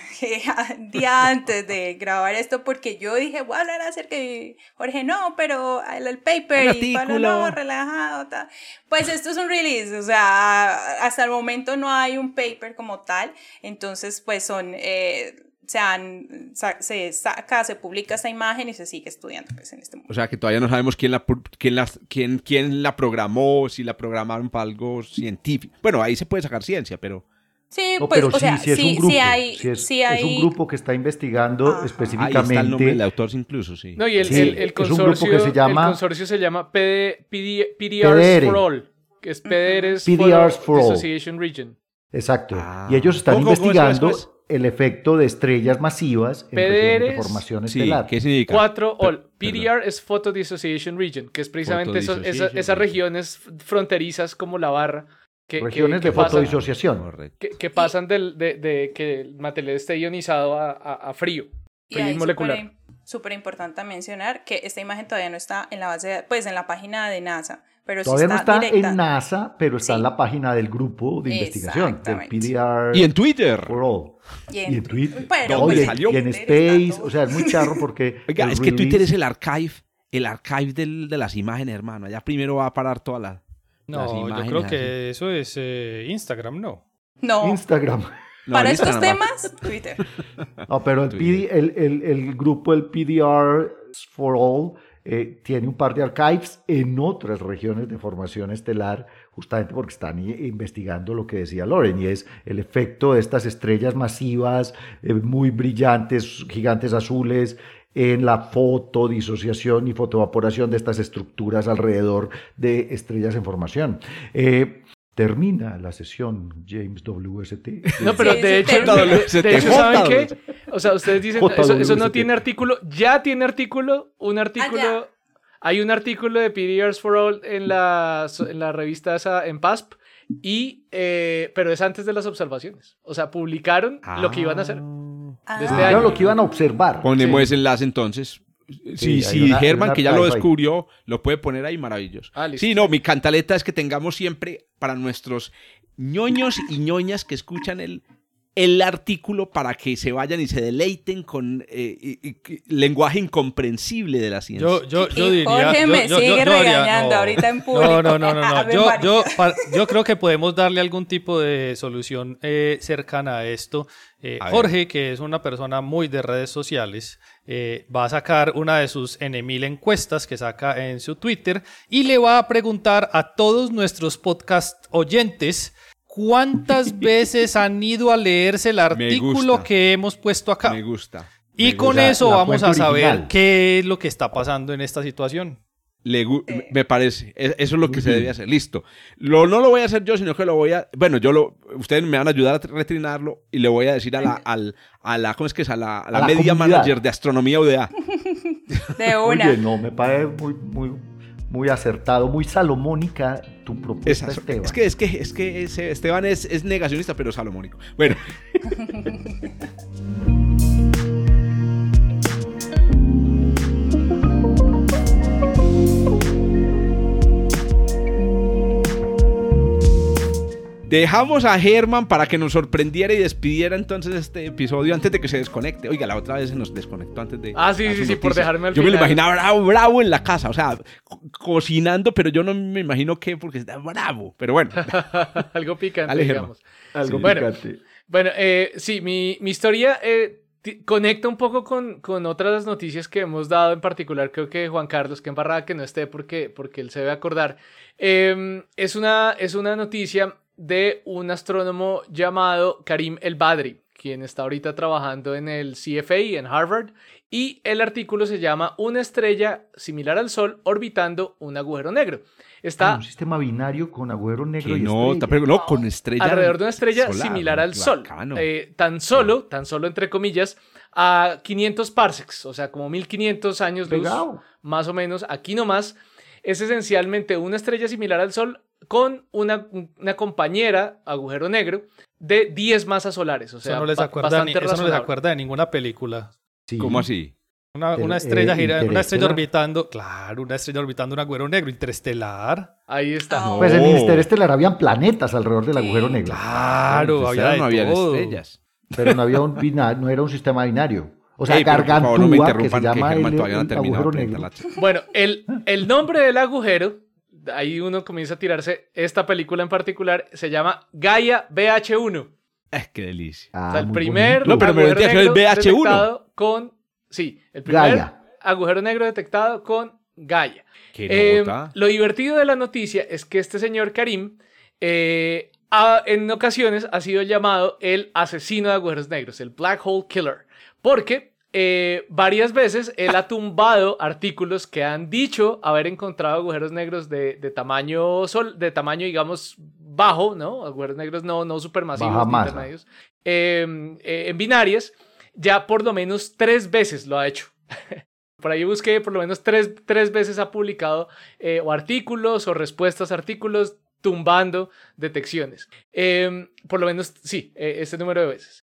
Speaker 6: día antes de grabar esto, porque yo dije, voy a hablar acerca de Jorge, no, pero el, el paper,
Speaker 2: El
Speaker 6: y Pablo, no, relajado, tal. Pues esto es un release, o sea, hasta el momento no hay un paper como tal, entonces pues son... eh, se, han, sa- se saca, se publica esta imagen y se sigue estudiando pues, en este momento.
Speaker 2: o sea, que todavía no sabemos quién la pu- quién la quién quién la programó, si la programaron para algo científico. Bueno, ahí se puede sacar ciencia, pero
Speaker 6: Sí,
Speaker 5: No,
Speaker 6: pues,
Speaker 5: pero
Speaker 6: o
Speaker 5: sí,
Speaker 6: sea,
Speaker 5: sí es
Speaker 6: sí,
Speaker 5: un grupo.
Speaker 6: sí hay,
Speaker 5: sí es,
Speaker 6: sí
Speaker 5: es
Speaker 6: hay
Speaker 5: un grupo que está investigando
Speaker 6: Ajá.
Speaker 2: ahí
Speaker 5: específicamente.
Speaker 2: está el nombre del autor incluso, sí.
Speaker 4: No, y el,
Speaker 5: Sí,
Speaker 4: el- el
Speaker 5: es un grupo
Speaker 4: consorcio,
Speaker 5: que se llama-
Speaker 4: el consorcio se llama PD, PD, PDRs
Speaker 5: PDR.
Speaker 4: for All, que es PDRs
Speaker 5: PDRs for All.
Speaker 4: Association Region.
Speaker 5: Exacto.
Speaker 2: Ah.
Speaker 5: y ellos están
Speaker 2: ¿Cómo, cómo, cómo es,
Speaker 5: investigando? El efecto de estrellas masivas en
Speaker 4: PDRs,
Speaker 5: formación
Speaker 2: Sí,
Speaker 5: estelar.
Speaker 2: ¿qué significa?
Speaker 4: 4
Speaker 2: Per-
Speaker 4: All. PDR es Photo Dissociation Region, que es precisamente eso- esa- esas
Speaker 2: Region.
Speaker 4: regiones fronterizas como la barra que, que-
Speaker 5: regiones
Speaker 4: que
Speaker 5: de
Speaker 4: pasan,
Speaker 5: fotodisociación.
Speaker 4: Que, que pasan del- de, de que el material esté ionizado a, a- a frío.
Speaker 6: Y
Speaker 4: frío
Speaker 6: ahí
Speaker 4: molecular.
Speaker 6: súper súper importante mencionar que esta imagen todavía no está en la base, de- pues en la página de NASA, pero sí
Speaker 5: Todavía no está
Speaker 6: directa.
Speaker 5: en NASA, pero está
Speaker 6: Sí.
Speaker 5: en la página del grupo de investigación, del. PDR
Speaker 2: Y en Twitter.
Speaker 5: for All.
Speaker 6: Y
Speaker 5: Y en Twitter.
Speaker 6: Pero,
Speaker 2: ¿Dónde
Speaker 6: pues,
Speaker 2: salió?
Speaker 5: Y en Space. O sea, es muy charro porque.
Speaker 2: Oiga, es que Twitter es el archive, el archive del- de las imágenes, hermano. Allá primero va a parar toda la las
Speaker 3: No, yo
Speaker 2: imágenes
Speaker 3: creo
Speaker 2: así.
Speaker 3: que eso es eh, Instagram, ¿no?
Speaker 6: No,
Speaker 5: Instagram.
Speaker 2: No,
Speaker 6: para estos
Speaker 2: va.
Speaker 6: temas, Twitter.
Speaker 5: No, pero el, PD el, el- el grupo, el PDR for All, eh, tiene un par de archives en otras regiones de formación estelar, justamente porque están investigando lo que decía Loren, y es el efecto de estas estrellas masivas, eh, muy brillantes, gigantes azules, en la fotodisociación y fotoevaporación de estas estructuras alrededor de estrellas en formación. Eh, termina la sesión James WST.
Speaker 4: No, pero de hecho, de, de hecho, ¿saben qué? O sea, ustedes dicen, eso, eso no tiene artículo, ya tiene artículo, un artículo,
Speaker 6: ya.
Speaker 4: hay un artículo de PDRs for All en la, en la revista esa, en PASP, y, eh, pero es antes de las observaciones. O sea, publicaron lo que iban a hacer.
Speaker 6: Ah,
Speaker 4: Desde
Speaker 5: Era
Speaker 4: año.
Speaker 5: lo que iban a observar.
Speaker 2: Ponemos
Speaker 4: Sí.
Speaker 2: ese enlace entonces.
Speaker 5: Sí, una- hay
Speaker 2: Germán, que ya lo descubrió, lo puede poner ahí maravilloso.
Speaker 4: Ah.
Speaker 2: Sí, no, mi cantaleta es que tengamos siempre para nuestros ñoños y ñoñas que escuchan el, el artículo para que se vayan y se deleiten con eh, y- y- y- lenguaje incomprensible de la ciencia.
Speaker 3: Yo, yo, yo diría.
Speaker 6: Jorge me
Speaker 3: yo-
Speaker 6: sigue
Speaker 3: yo- yo haría-
Speaker 6: regañando
Speaker 3: no.
Speaker 6: ahorita en público.
Speaker 3: No, no, no, no. no. Yo, yo, creo que podemos darle algún tipo de solución eh, cercana a esto. Eh,
Speaker 2: A ver.
Speaker 3: Jorge, que es una persona muy de redes sociales, eh, va a sacar una de sus N1000 encuestas que saca en su Twitter y le va a preguntar a todos nuestros podcast oyentes cuántas veces han ido a leerse el artículo que hemos puesto acá.
Speaker 2: Me gusta.
Speaker 3: Y
Speaker 5: Me
Speaker 3: con
Speaker 5: gusta
Speaker 3: eso vamos a saber
Speaker 5: original.
Speaker 3: qué es lo que está pasando en esta situación.
Speaker 2: Le gu-
Speaker 6: Eh.
Speaker 2: me parece. E- Eso es lo que
Speaker 5: Muy
Speaker 2: se debe hacer. Listo. Lo, no lo voy a hacer yo, sino que lo voy a. Bueno, yo lo. Ustedes me van a ayudar a retrinarlo y le voy a decir a la. Al, a la ¿Cómo es que es? A la, a la
Speaker 5: A la
Speaker 2: media
Speaker 5: comunidad.
Speaker 2: manager de astronomía UDA.
Speaker 6: De una.
Speaker 5: bien, no, me parece muy, muy, muy acertado, muy salomónica tu propuesta,
Speaker 2: Esa-
Speaker 5: Esteban.
Speaker 2: es que, es que, es que ese Esteban es, es negacionista, pero salomónico. Bueno. Dejamos a Germán para que nos sorprendiera y despidiera entonces este episodio antes de que se desconecte. Oiga, la otra vez se nos desconectó antes de.
Speaker 4: Ah, sí, sí, sí, por dejarme al
Speaker 2: Yo me lo imaginaba bravo, bravo en la casa, o sea, co- cocinando, pero yo no me imagino qué, porque está bravo. Pero bueno,
Speaker 4: Algo picante,
Speaker 2: Dale,
Speaker 4: digamos.
Speaker 5: Algo
Speaker 4: Bueno.
Speaker 5: picante.
Speaker 4: Bueno, eh, sí, mi, mi historia eh, conecta un poco con, con otras noticias que hemos dado, en particular creo que Juan Carlos, que embarrada que no esté porque, porque él se debe acordar. Eh, es, una, es una noticia de un astrónomo llamado Karim El Badri, quien está ahorita trabajando en el CFA en Harvard. Y el artículo se llama Una estrella similar al Sol orbitando un agujero negro. Está
Speaker 5: Un sistema binario con agujero negro y
Speaker 2: no,
Speaker 5: estrella.
Speaker 2: pero no, con estrella.
Speaker 4: alrededor de una estrella
Speaker 2: solar,
Speaker 4: similar al Sol. Eh, tan solo, tan solo entre comillas, a 500 parsecs, o sea, como 1500 años luz, más o menos, aquí nomás. es esencialmente una estrella similar al Sol con una, una compañera, agujero negro, de 10 masas solares. O sea,
Speaker 3: eso no les acuerda, ni- eso no les acuerda de ninguna película.
Speaker 5: Sí.
Speaker 2: ¿Cómo así?
Speaker 3: Una, una estrella
Speaker 5: eh,
Speaker 3: gira- una estrella orbitando, claro, una estrella orbitando un agujero negro interestelar.
Speaker 4: Ahí está.
Speaker 5: Pues en. Interestelar habían planetas alrededor del agujero negro.
Speaker 3: Claro,
Speaker 2: Entonces,
Speaker 3: había de
Speaker 2: no había
Speaker 3: todo.
Speaker 2: estrellas.
Speaker 5: Pero no había un bina- no era un sistema binario. O sea,
Speaker 2: Ey, por favor, no me
Speaker 5: Gargantúa, que se
Speaker 2: que
Speaker 5: el, el agujero negro.
Speaker 4: Bueno, el, el nombre del agujero, ahí uno comienza a tirarse esta película en particular, se llama Gaia BH1.
Speaker 2: Es que delicia.
Speaker 5: Ah,
Speaker 4: o sea, el primer.
Speaker 2: No, pero me es
Speaker 4: negro
Speaker 2: el BH1.
Speaker 4: detectado con... Sí, el primer
Speaker 5: Gaia.
Speaker 4: agujero negro detectado con Gaia.
Speaker 2: Qué
Speaker 4: Eh, lo divertido de la noticia es que este señor Karim eh, ha- en ocasiones ha sido llamado el asesino de agujeros negros, el Black Hole Killer, porque eh, varias veces él ha tumbado artículos que han dicho haber encontrado agujeros negros de, de tamaño sol, de tamaño digamos bajo, ¿no? Agujeros negros no, no supermasivos, intermedios, eh, eh, en binarias, ya por lo menos tres veces lo ha hecho. Por ahí busqué, por lo menos tres, tres veces ha publicado eh, o artículos o respuestas a artículos tumbando detecciones. Em, por lo menos, sí, este número de veces.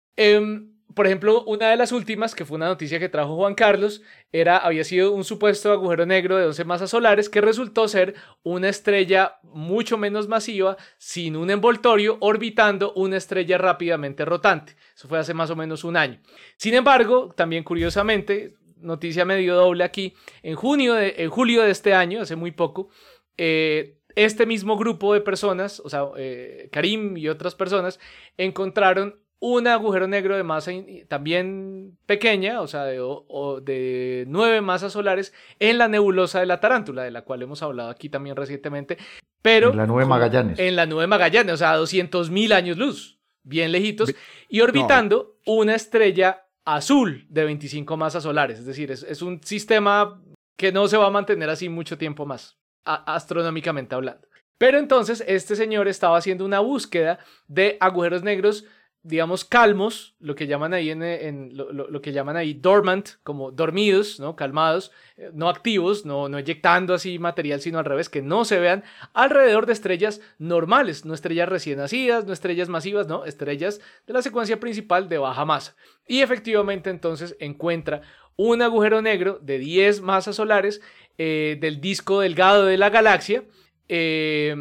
Speaker 4: Por ejemplo, una de las últimas, que fue una noticia que trajo Juan Carlos, era, había sido un supuesto agujero negro de 11 masas solares que resultó ser una estrella mucho menos masiva, sin un envoltorio, orbitando una estrella rápidamente rotante. Eso fue hace más o menos un año. Sin embargo, también curiosamente, noticia medio doble aquí, en, junio de, en julio de este año, hace muy poco, eh, este mismo grupo de personas, o sea, eh, Karim y otras personas, encontraron un agujero negro de masa también pequeña, o sea, de, o- de nueve masas solares en la nebulosa de la tarántula, de la cual hemos hablado aquí también recientemente, pero
Speaker 5: En la nube Magallanes.
Speaker 4: En la nube Magallanes, o sea, 200 mil años luz, bien lejitos, y orbitando una estrella azul de 25 masas solares, es decir, es, es un sistema que no se va a mantener así mucho tiempo más, a- astronómicamente hablando. Pero entonces este señor estaba haciendo una búsqueda de agujeros negros, digamos, calmos, lo que llaman ahí, en, lo- lo que llaman ahí dormant, como dormidos, ¿no? Calmados, eh, no activos, no, no eyectando así material, sino al revés, que no se vean alrededor de estrellas normales, no estrellas recién nacidas, no estrellas masivas, no, estrellas de la secuencia principal de baja masa. Y efectivamente entonces encuentra un agujero negro de 10 masas solares eh, del disco delgado de la galaxia, eh,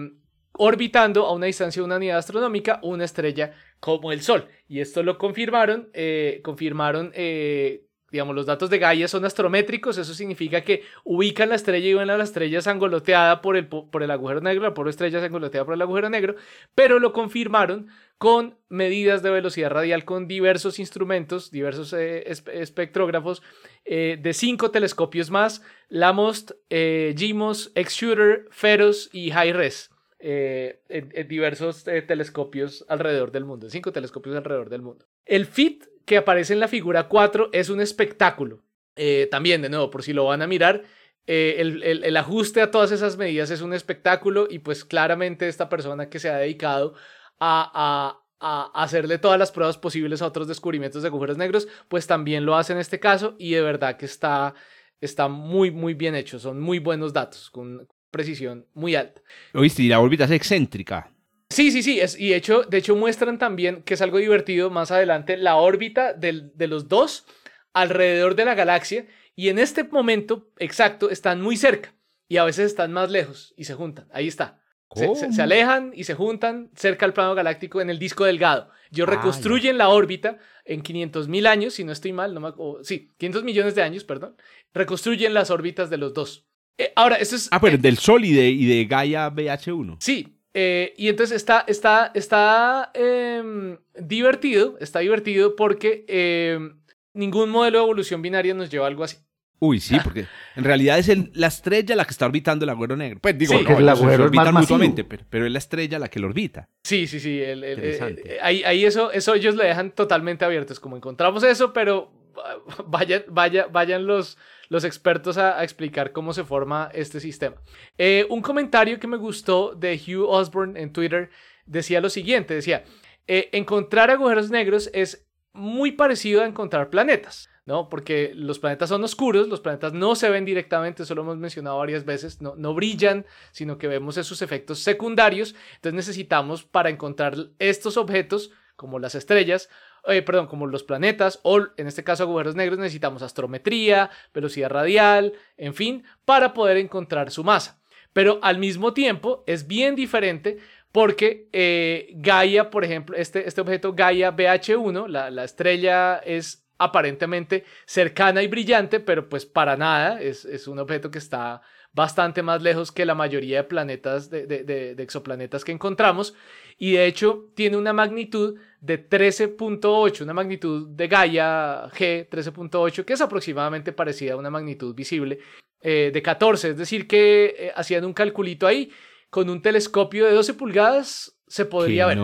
Speaker 4: orbitando a una distancia de una unidad astronómica una estrella como el Sol. Y esto lo confirmaron, eh, confirmaron, eh, digamos, los datos de Gaia son astrométricos, eso significa que ubican la estrella y ven a la estrella sangoloteada por el, po- por el agujero negro, la pobre estrella sangoloteada por el agujero negro, pero lo confirmaron con medidas de velocidad radial con diversos instrumentos, diversos eh, espe- espectrógrafos de cinco telescopios más, LAMOST, eh, GMOS, X-Shooter, FEROS y HIRES. Eh, en, diversos eh, telescopios alrededor del mundo, cinco telescopios alrededor del mundo. El FIT que aparece en la figura 4 es un espectáculo. Eh, también, de nuevo, por si lo van a mirar, eh, el, el- ajuste a todas esas medidas es un espectáculo y pues claramente esta persona que se ha dedicado a, a- a hacerle todas las pruebas posibles a otros descubrimientos de agujeros negros, pues también lo hace en este caso y de verdad que está, está muy, muy bien hecho. Son muy buenos datos, precisión muy alta.
Speaker 2: Oíste, y la órbita es excéntrica.
Speaker 4: Sí, sí, sí, es, y de hecho, de hecho muestran también que es algo divertido más adelante la órbita del- de los dos alrededor de la galaxia y en este momento exacto están muy cerca y a veces están más lejos y se juntan. Ahí está. Se, se- se
Speaker 2: ¿Cómo?
Speaker 4: alejan y se juntan cerca al plano galáctico en el disco delgado. Ellos
Speaker 2: Ah,
Speaker 4: reconstruyen la órbita en 500 mil años, si no estoy mal, no me, o- sí, 500 millones de años, perdón. Reconstruyen las órbitas de los dos. Eh, ahora, esto es
Speaker 2: Ah, pero del Sol y de, y de Gaia BH1.
Speaker 4: Sí, eh, y entonces está, está, está em, divertido, está divertido porque em, ningún modelo de evolución binaria nos lleva a algo así.
Speaker 2: Uy, sí, porque en realidad es el- la estrella la que está orbitando el agujero negro. Pues digo,
Speaker 4: Sí,
Speaker 2: no,
Speaker 5: porque el
Speaker 2: se
Speaker 5: es
Speaker 2: orbitan mutuamente, pero, pero es la estrella la que lo orbita.
Speaker 4: Sí, sí, sí. el- el-
Speaker 2: Interesante.
Speaker 4: eh, ahí ahí eso, eso ellos le dejan totalmente abiertos. Como encontramos eso, pero vayan, vaya, vayan los, los expertos a, explicar cómo se forma este sistema. Eh, un comentario que me gustó de Hugh Osborne en Twitter decía lo siguiente: decía, eh, encontrar agujeros negros es muy parecido a encontrar planetas. ¿no? Porque los planetas son oscuros, los planetas no se ven directamente, eso lo hemos mencionado varias veces, no, no brillan, sino que vemos esos efectos secundarios. Entonces necesitamos para encontrar estos objetos, como las estrellas, eh, perdón, como los planetas, o en este caso agujeros negros, necesitamos astrometría, velocidad radial, en fin, para poder encontrar su masa. Pero al mismo tiempo es bien diferente porque eh, Gaia, por ejemplo, este, este objeto Gaia BH1, la, la estrella es aparentemente cercana y brillante, pero pues para nada, es, es, un objeto que está bastante más lejos que la mayoría de planetas, de, exoplanetas que encontramos, y de hecho tiene una magnitud de 13.8, una magnitud de Gaia G 13.8, que es aproximadamente parecida a una magnitud visible eh, de 14, es decir, que eh, hacían un calculito ahí, con un telescopio de 12 pulgadas se podría ver.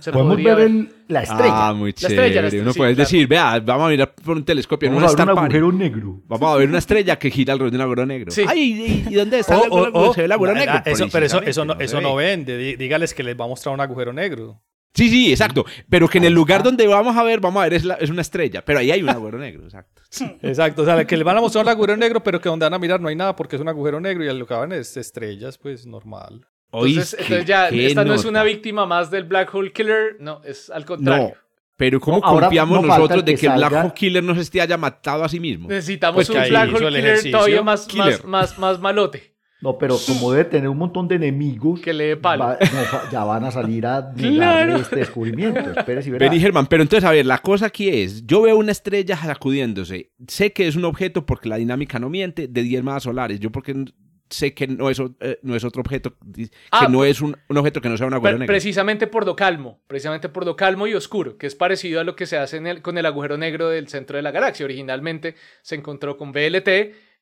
Speaker 5: Se Podemos ver, ver. El, la estrella.
Speaker 2: Ah, muy chévere. La estrella, la estrella, Uno sí, puede claro. decir, vea, vamos a mirar por un telescopio.
Speaker 5: Vamos a ver un agujero negro.
Speaker 2: Vamos a ver una estrella que gira alrededor de un agujero negro. Sí. Ay, ¿y, dónde está
Speaker 3: oh, el, oh, oh, se ve el agujero negro? Eso, pero eso, eso, no, eso no vende. Dígales que les va a mostrar un agujero negro.
Speaker 2: Sí, sí, exacto. Pero que en el lugar donde vamos a ver, vamos a ver, es, la, es una estrella. Pero ahí hay un agujero negro, exacto.
Speaker 3: Exacto. O sea, que le van a mostrar un agujero negro, pero que donde van a mirar no hay nada porque es un agujero negro y lo que van es estrellas, pues normal.
Speaker 4: Entonces, entonces ya, esta no es una víctima más del Black Hole Killer, no, es al contrario.
Speaker 2: No. Pero ¿cómo no, confiamos no nosotros de que el Black Hole Killer no se esté haya matado a sí mismo?
Speaker 4: Necesitamos pues un Black Hole Killer todavía más, más, más, más malote.
Speaker 5: No, pero como debe tener un montón de enemigos,
Speaker 4: que le dé palo.
Speaker 5: Va, no, ya van a salir a claro. este descubrimiento. Espérese
Speaker 2: Germán, pero entonces, a ver, la cosa aquí es, yo veo una estrella sacudiéndose. Sé que es un objeto porque la dinámica no miente de 10 masas solares. Yo porque sé que no es, eh, no es otro objeto, que ah, no es un, un, objeto que no sea un agujero negro.
Speaker 4: Precisamente por lo calmo, precisamente por lo calmo y oscuro, que es parecido a lo que se hace en el, con el agujero negro del centro de la galaxia. Originalmente se encontró con BLT,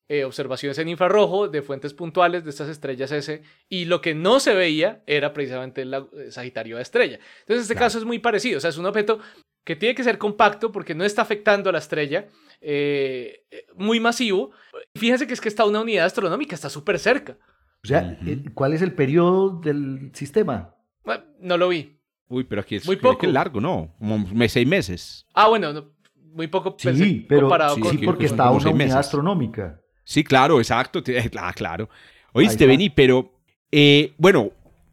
Speaker 4: eh, observaciones en infrarrojo de fuentes puntuales de estas estrellas S, y lo que no se veía era precisamente el eh, Sagitario de estrella. Entonces, este claro. caso es muy parecido, o sea, es un objeto que tiene que ser compacto porque no está afectando a la estrella, eh, muy masivo. Fíjense que es que está una unidad astronómica, está súper cerca.
Speaker 5: O sea, uh -huh. ¿cuál es el periodo del sistema?
Speaker 4: Bueno, no lo vi.
Speaker 2: Uy, pero aquí es muy poco. largo, ¿no? Como seis meses.
Speaker 4: Ah, bueno, no, muy poco
Speaker 5: sí, pensé, pero, comparado sí, con... Sí, porque está una unidad meses. astronómica.
Speaker 2: Sí, claro, exacto. Ah, claro. Oíste, Beni, pero eh, bueno,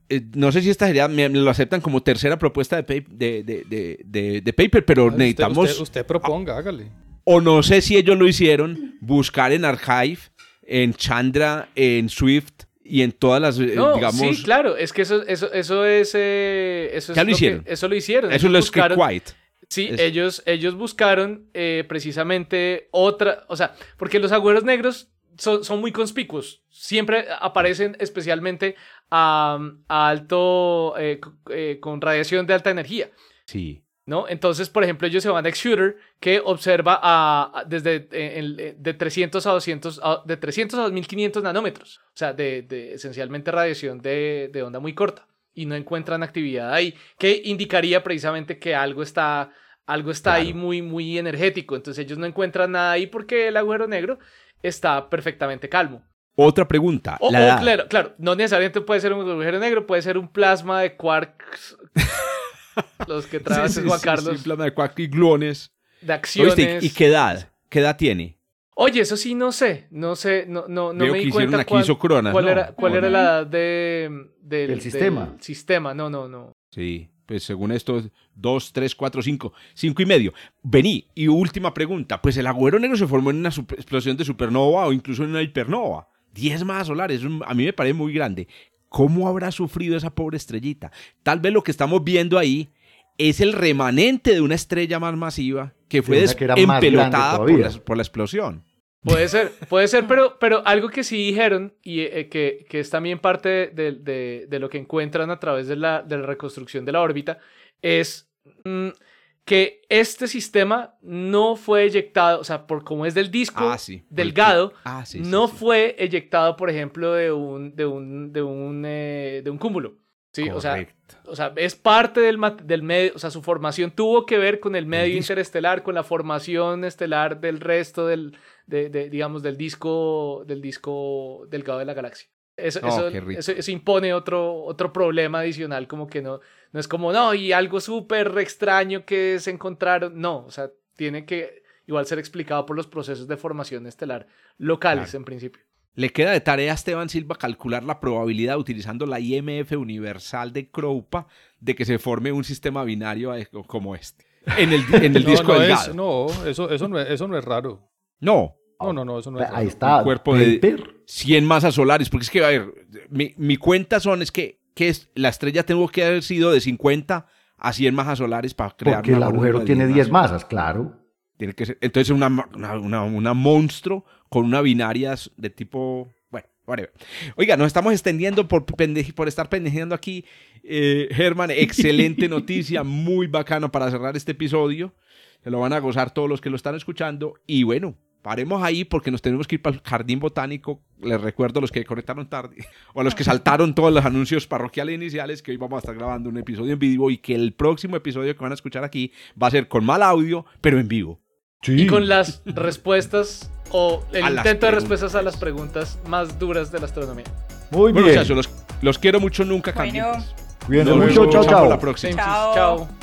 Speaker 2: eh, no sé si esta sería, me, lo aceptan como tercera propuesta de, pay, de, de, de, de, paper, pero ah, necesitamos...
Speaker 3: Usted, usted proponga, hágale
Speaker 2: o no sé si ellos lo hicieron, buscar en Archive, en Chandra, en Swift y en todas las,
Speaker 4: eh, no, digamos... Sí, claro, es que eso, eso, eso es... Eh, eso
Speaker 2: ya
Speaker 4: es
Speaker 2: lo, hicieron.
Speaker 4: Que, eso lo hicieron.
Speaker 2: Eso lo buscaron, White.
Speaker 4: Sí, es... ellos, ellos buscaron eh, precisamente otra, o sea, porque los agujeros negros son, son, muy conspicuos, siempre aparecen especialmente a, a alto, eh, eh, con radiación de alta energía.
Speaker 2: Sí.
Speaker 4: ¿No? Entonces, por ejemplo, ellos se van a X-Shooter, que observa a, a desde eh, de 300 a 200, a, de 300 a 2500 nanómetros, o sea, de, de esencialmente radiación de, de, onda muy corta, y no encuentran actividad ahí, que indicaría precisamente que algo está, algo está claro. ahí muy, muy energético. Entonces, ellos no encuentran nada ahí porque el agujero negro está perfectamente calmo.
Speaker 2: Otra pregunta.
Speaker 4: O, la o, claro, claro, no necesariamente puede ser un agujero negro, puede ser un plasma de quarks. Los que trae sí, sí, Juan Carlos.
Speaker 2: Sí, de quark y gluones.
Speaker 4: De acciones.
Speaker 2: ¿Oíste? ¿Y qué edad? ¿Qué edad tiene?
Speaker 4: Oye, eso sí no sé, no sé, no, no, no
Speaker 2: Veo
Speaker 4: me
Speaker 2: di
Speaker 4: cuenta
Speaker 2: aquí
Speaker 4: cuál,
Speaker 2: isocronas,
Speaker 4: cuál
Speaker 2: ¿no?
Speaker 4: era, cuál
Speaker 2: no,
Speaker 4: era
Speaker 2: no.
Speaker 4: la edad de, del,
Speaker 5: del sistema.
Speaker 4: Del sistema, no, no, no.
Speaker 2: Sí, pues según esto, dos, tres, cuatro, cinco, cinco y medio. Vení, y última pregunta, pues el agujero negro se formó en una explosión de supernova o incluso en una hipernova. Diez más solares, a mí me parece muy grande. ¿Cómo habrá sufrido esa pobre estrellita? Tal vez lo que estamos viendo ahí es el remanente de una estrella más masiva que fue que empelotada por la, por la, explosión.
Speaker 4: Puede ser, puede ser, pero, pero algo que sí dijeron y eh, que, que, es también parte de, de, de, lo que encuentran a través de la, de la reconstrucción de la órbita es mmm, que este sistema no fue eyectado, o sea, por como es del disco
Speaker 2: ah, sí,
Speaker 4: delgado,
Speaker 2: ah, sí,
Speaker 4: no fue eyectado, por ejemplo, de un, de un, de un, eh, de un cúmulo. Sí, o sea, o sea, es parte del, del medio, o sea, su formación tuvo que ver con el medio el interestelar, con la formación estelar del resto del, de, de, digamos, del disco, del disco delgado de la galaxia. Eso, oh, eso, eso, eso, impone otro, otro problema adicional, como que no, no es como, no, y algo súper extraño que se encontraron, no, o sea, tiene que igual ser explicado por los procesos de formación estelar locales en principio.
Speaker 2: Le queda de tarea a Esteban Silva calcular la probabilidad utilizando la IMF universal de Kroupa de que se forme un sistema binario como este. En el, en el
Speaker 3: no,
Speaker 2: disco
Speaker 3: no
Speaker 2: delgado.
Speaker 3: Es, no, eso, eso, no es, eso no es raro.
Speaker 2: No.
Speaker 3: No, no, no, eso no es.
Speaker 5: Ahí está.
Speaker 2: Un cuerpo de 100 masas solares. Porque es que, a ver, mi, mi cuenta son, es que, que es, la estrella tengo que haber sido de 50 a 100 masas solares para crear
Speaker 5: Porque el agujero tiene 10 masas, claro.
Speaker 2: Tiene que ser, entonces una, una, una, una monstruo con una binaria de tipo... Bueno, whatever. Oiga, nos estamos extendiendo por, por estar pendejeando aquí. Eh, Germán, excelente noticia, muy bacano para cerrar este episodio. Se lo van a gozar todos los que lo están escuchando. Y bueno, paremos ahí porque nos tenemos que ir para el jardín botánico. Les recuerdo a los que conectaron tarde o a los que saltaron todos los anuncios parroquiales iniciales que hoy vamos a estar grabando un episodio en vivo y que el próximo episodio que van a escuchar aquí va a ser con mal audio, pero en vivo.
Speaker 4: Sí. Y con las respuestas o el a intento de respuestas a las preguntas más duras de la astronomía.
Speaker 2: Muy bien. Muchachos, los, los, quiero mucho, nunca cambien.
Speaker 6: Bueno.
Speaker 5: Cuídense mucho, chao, chao.
Speaker 2: la próxima.
Speaker 6: Chao.
Speaker 4: chao.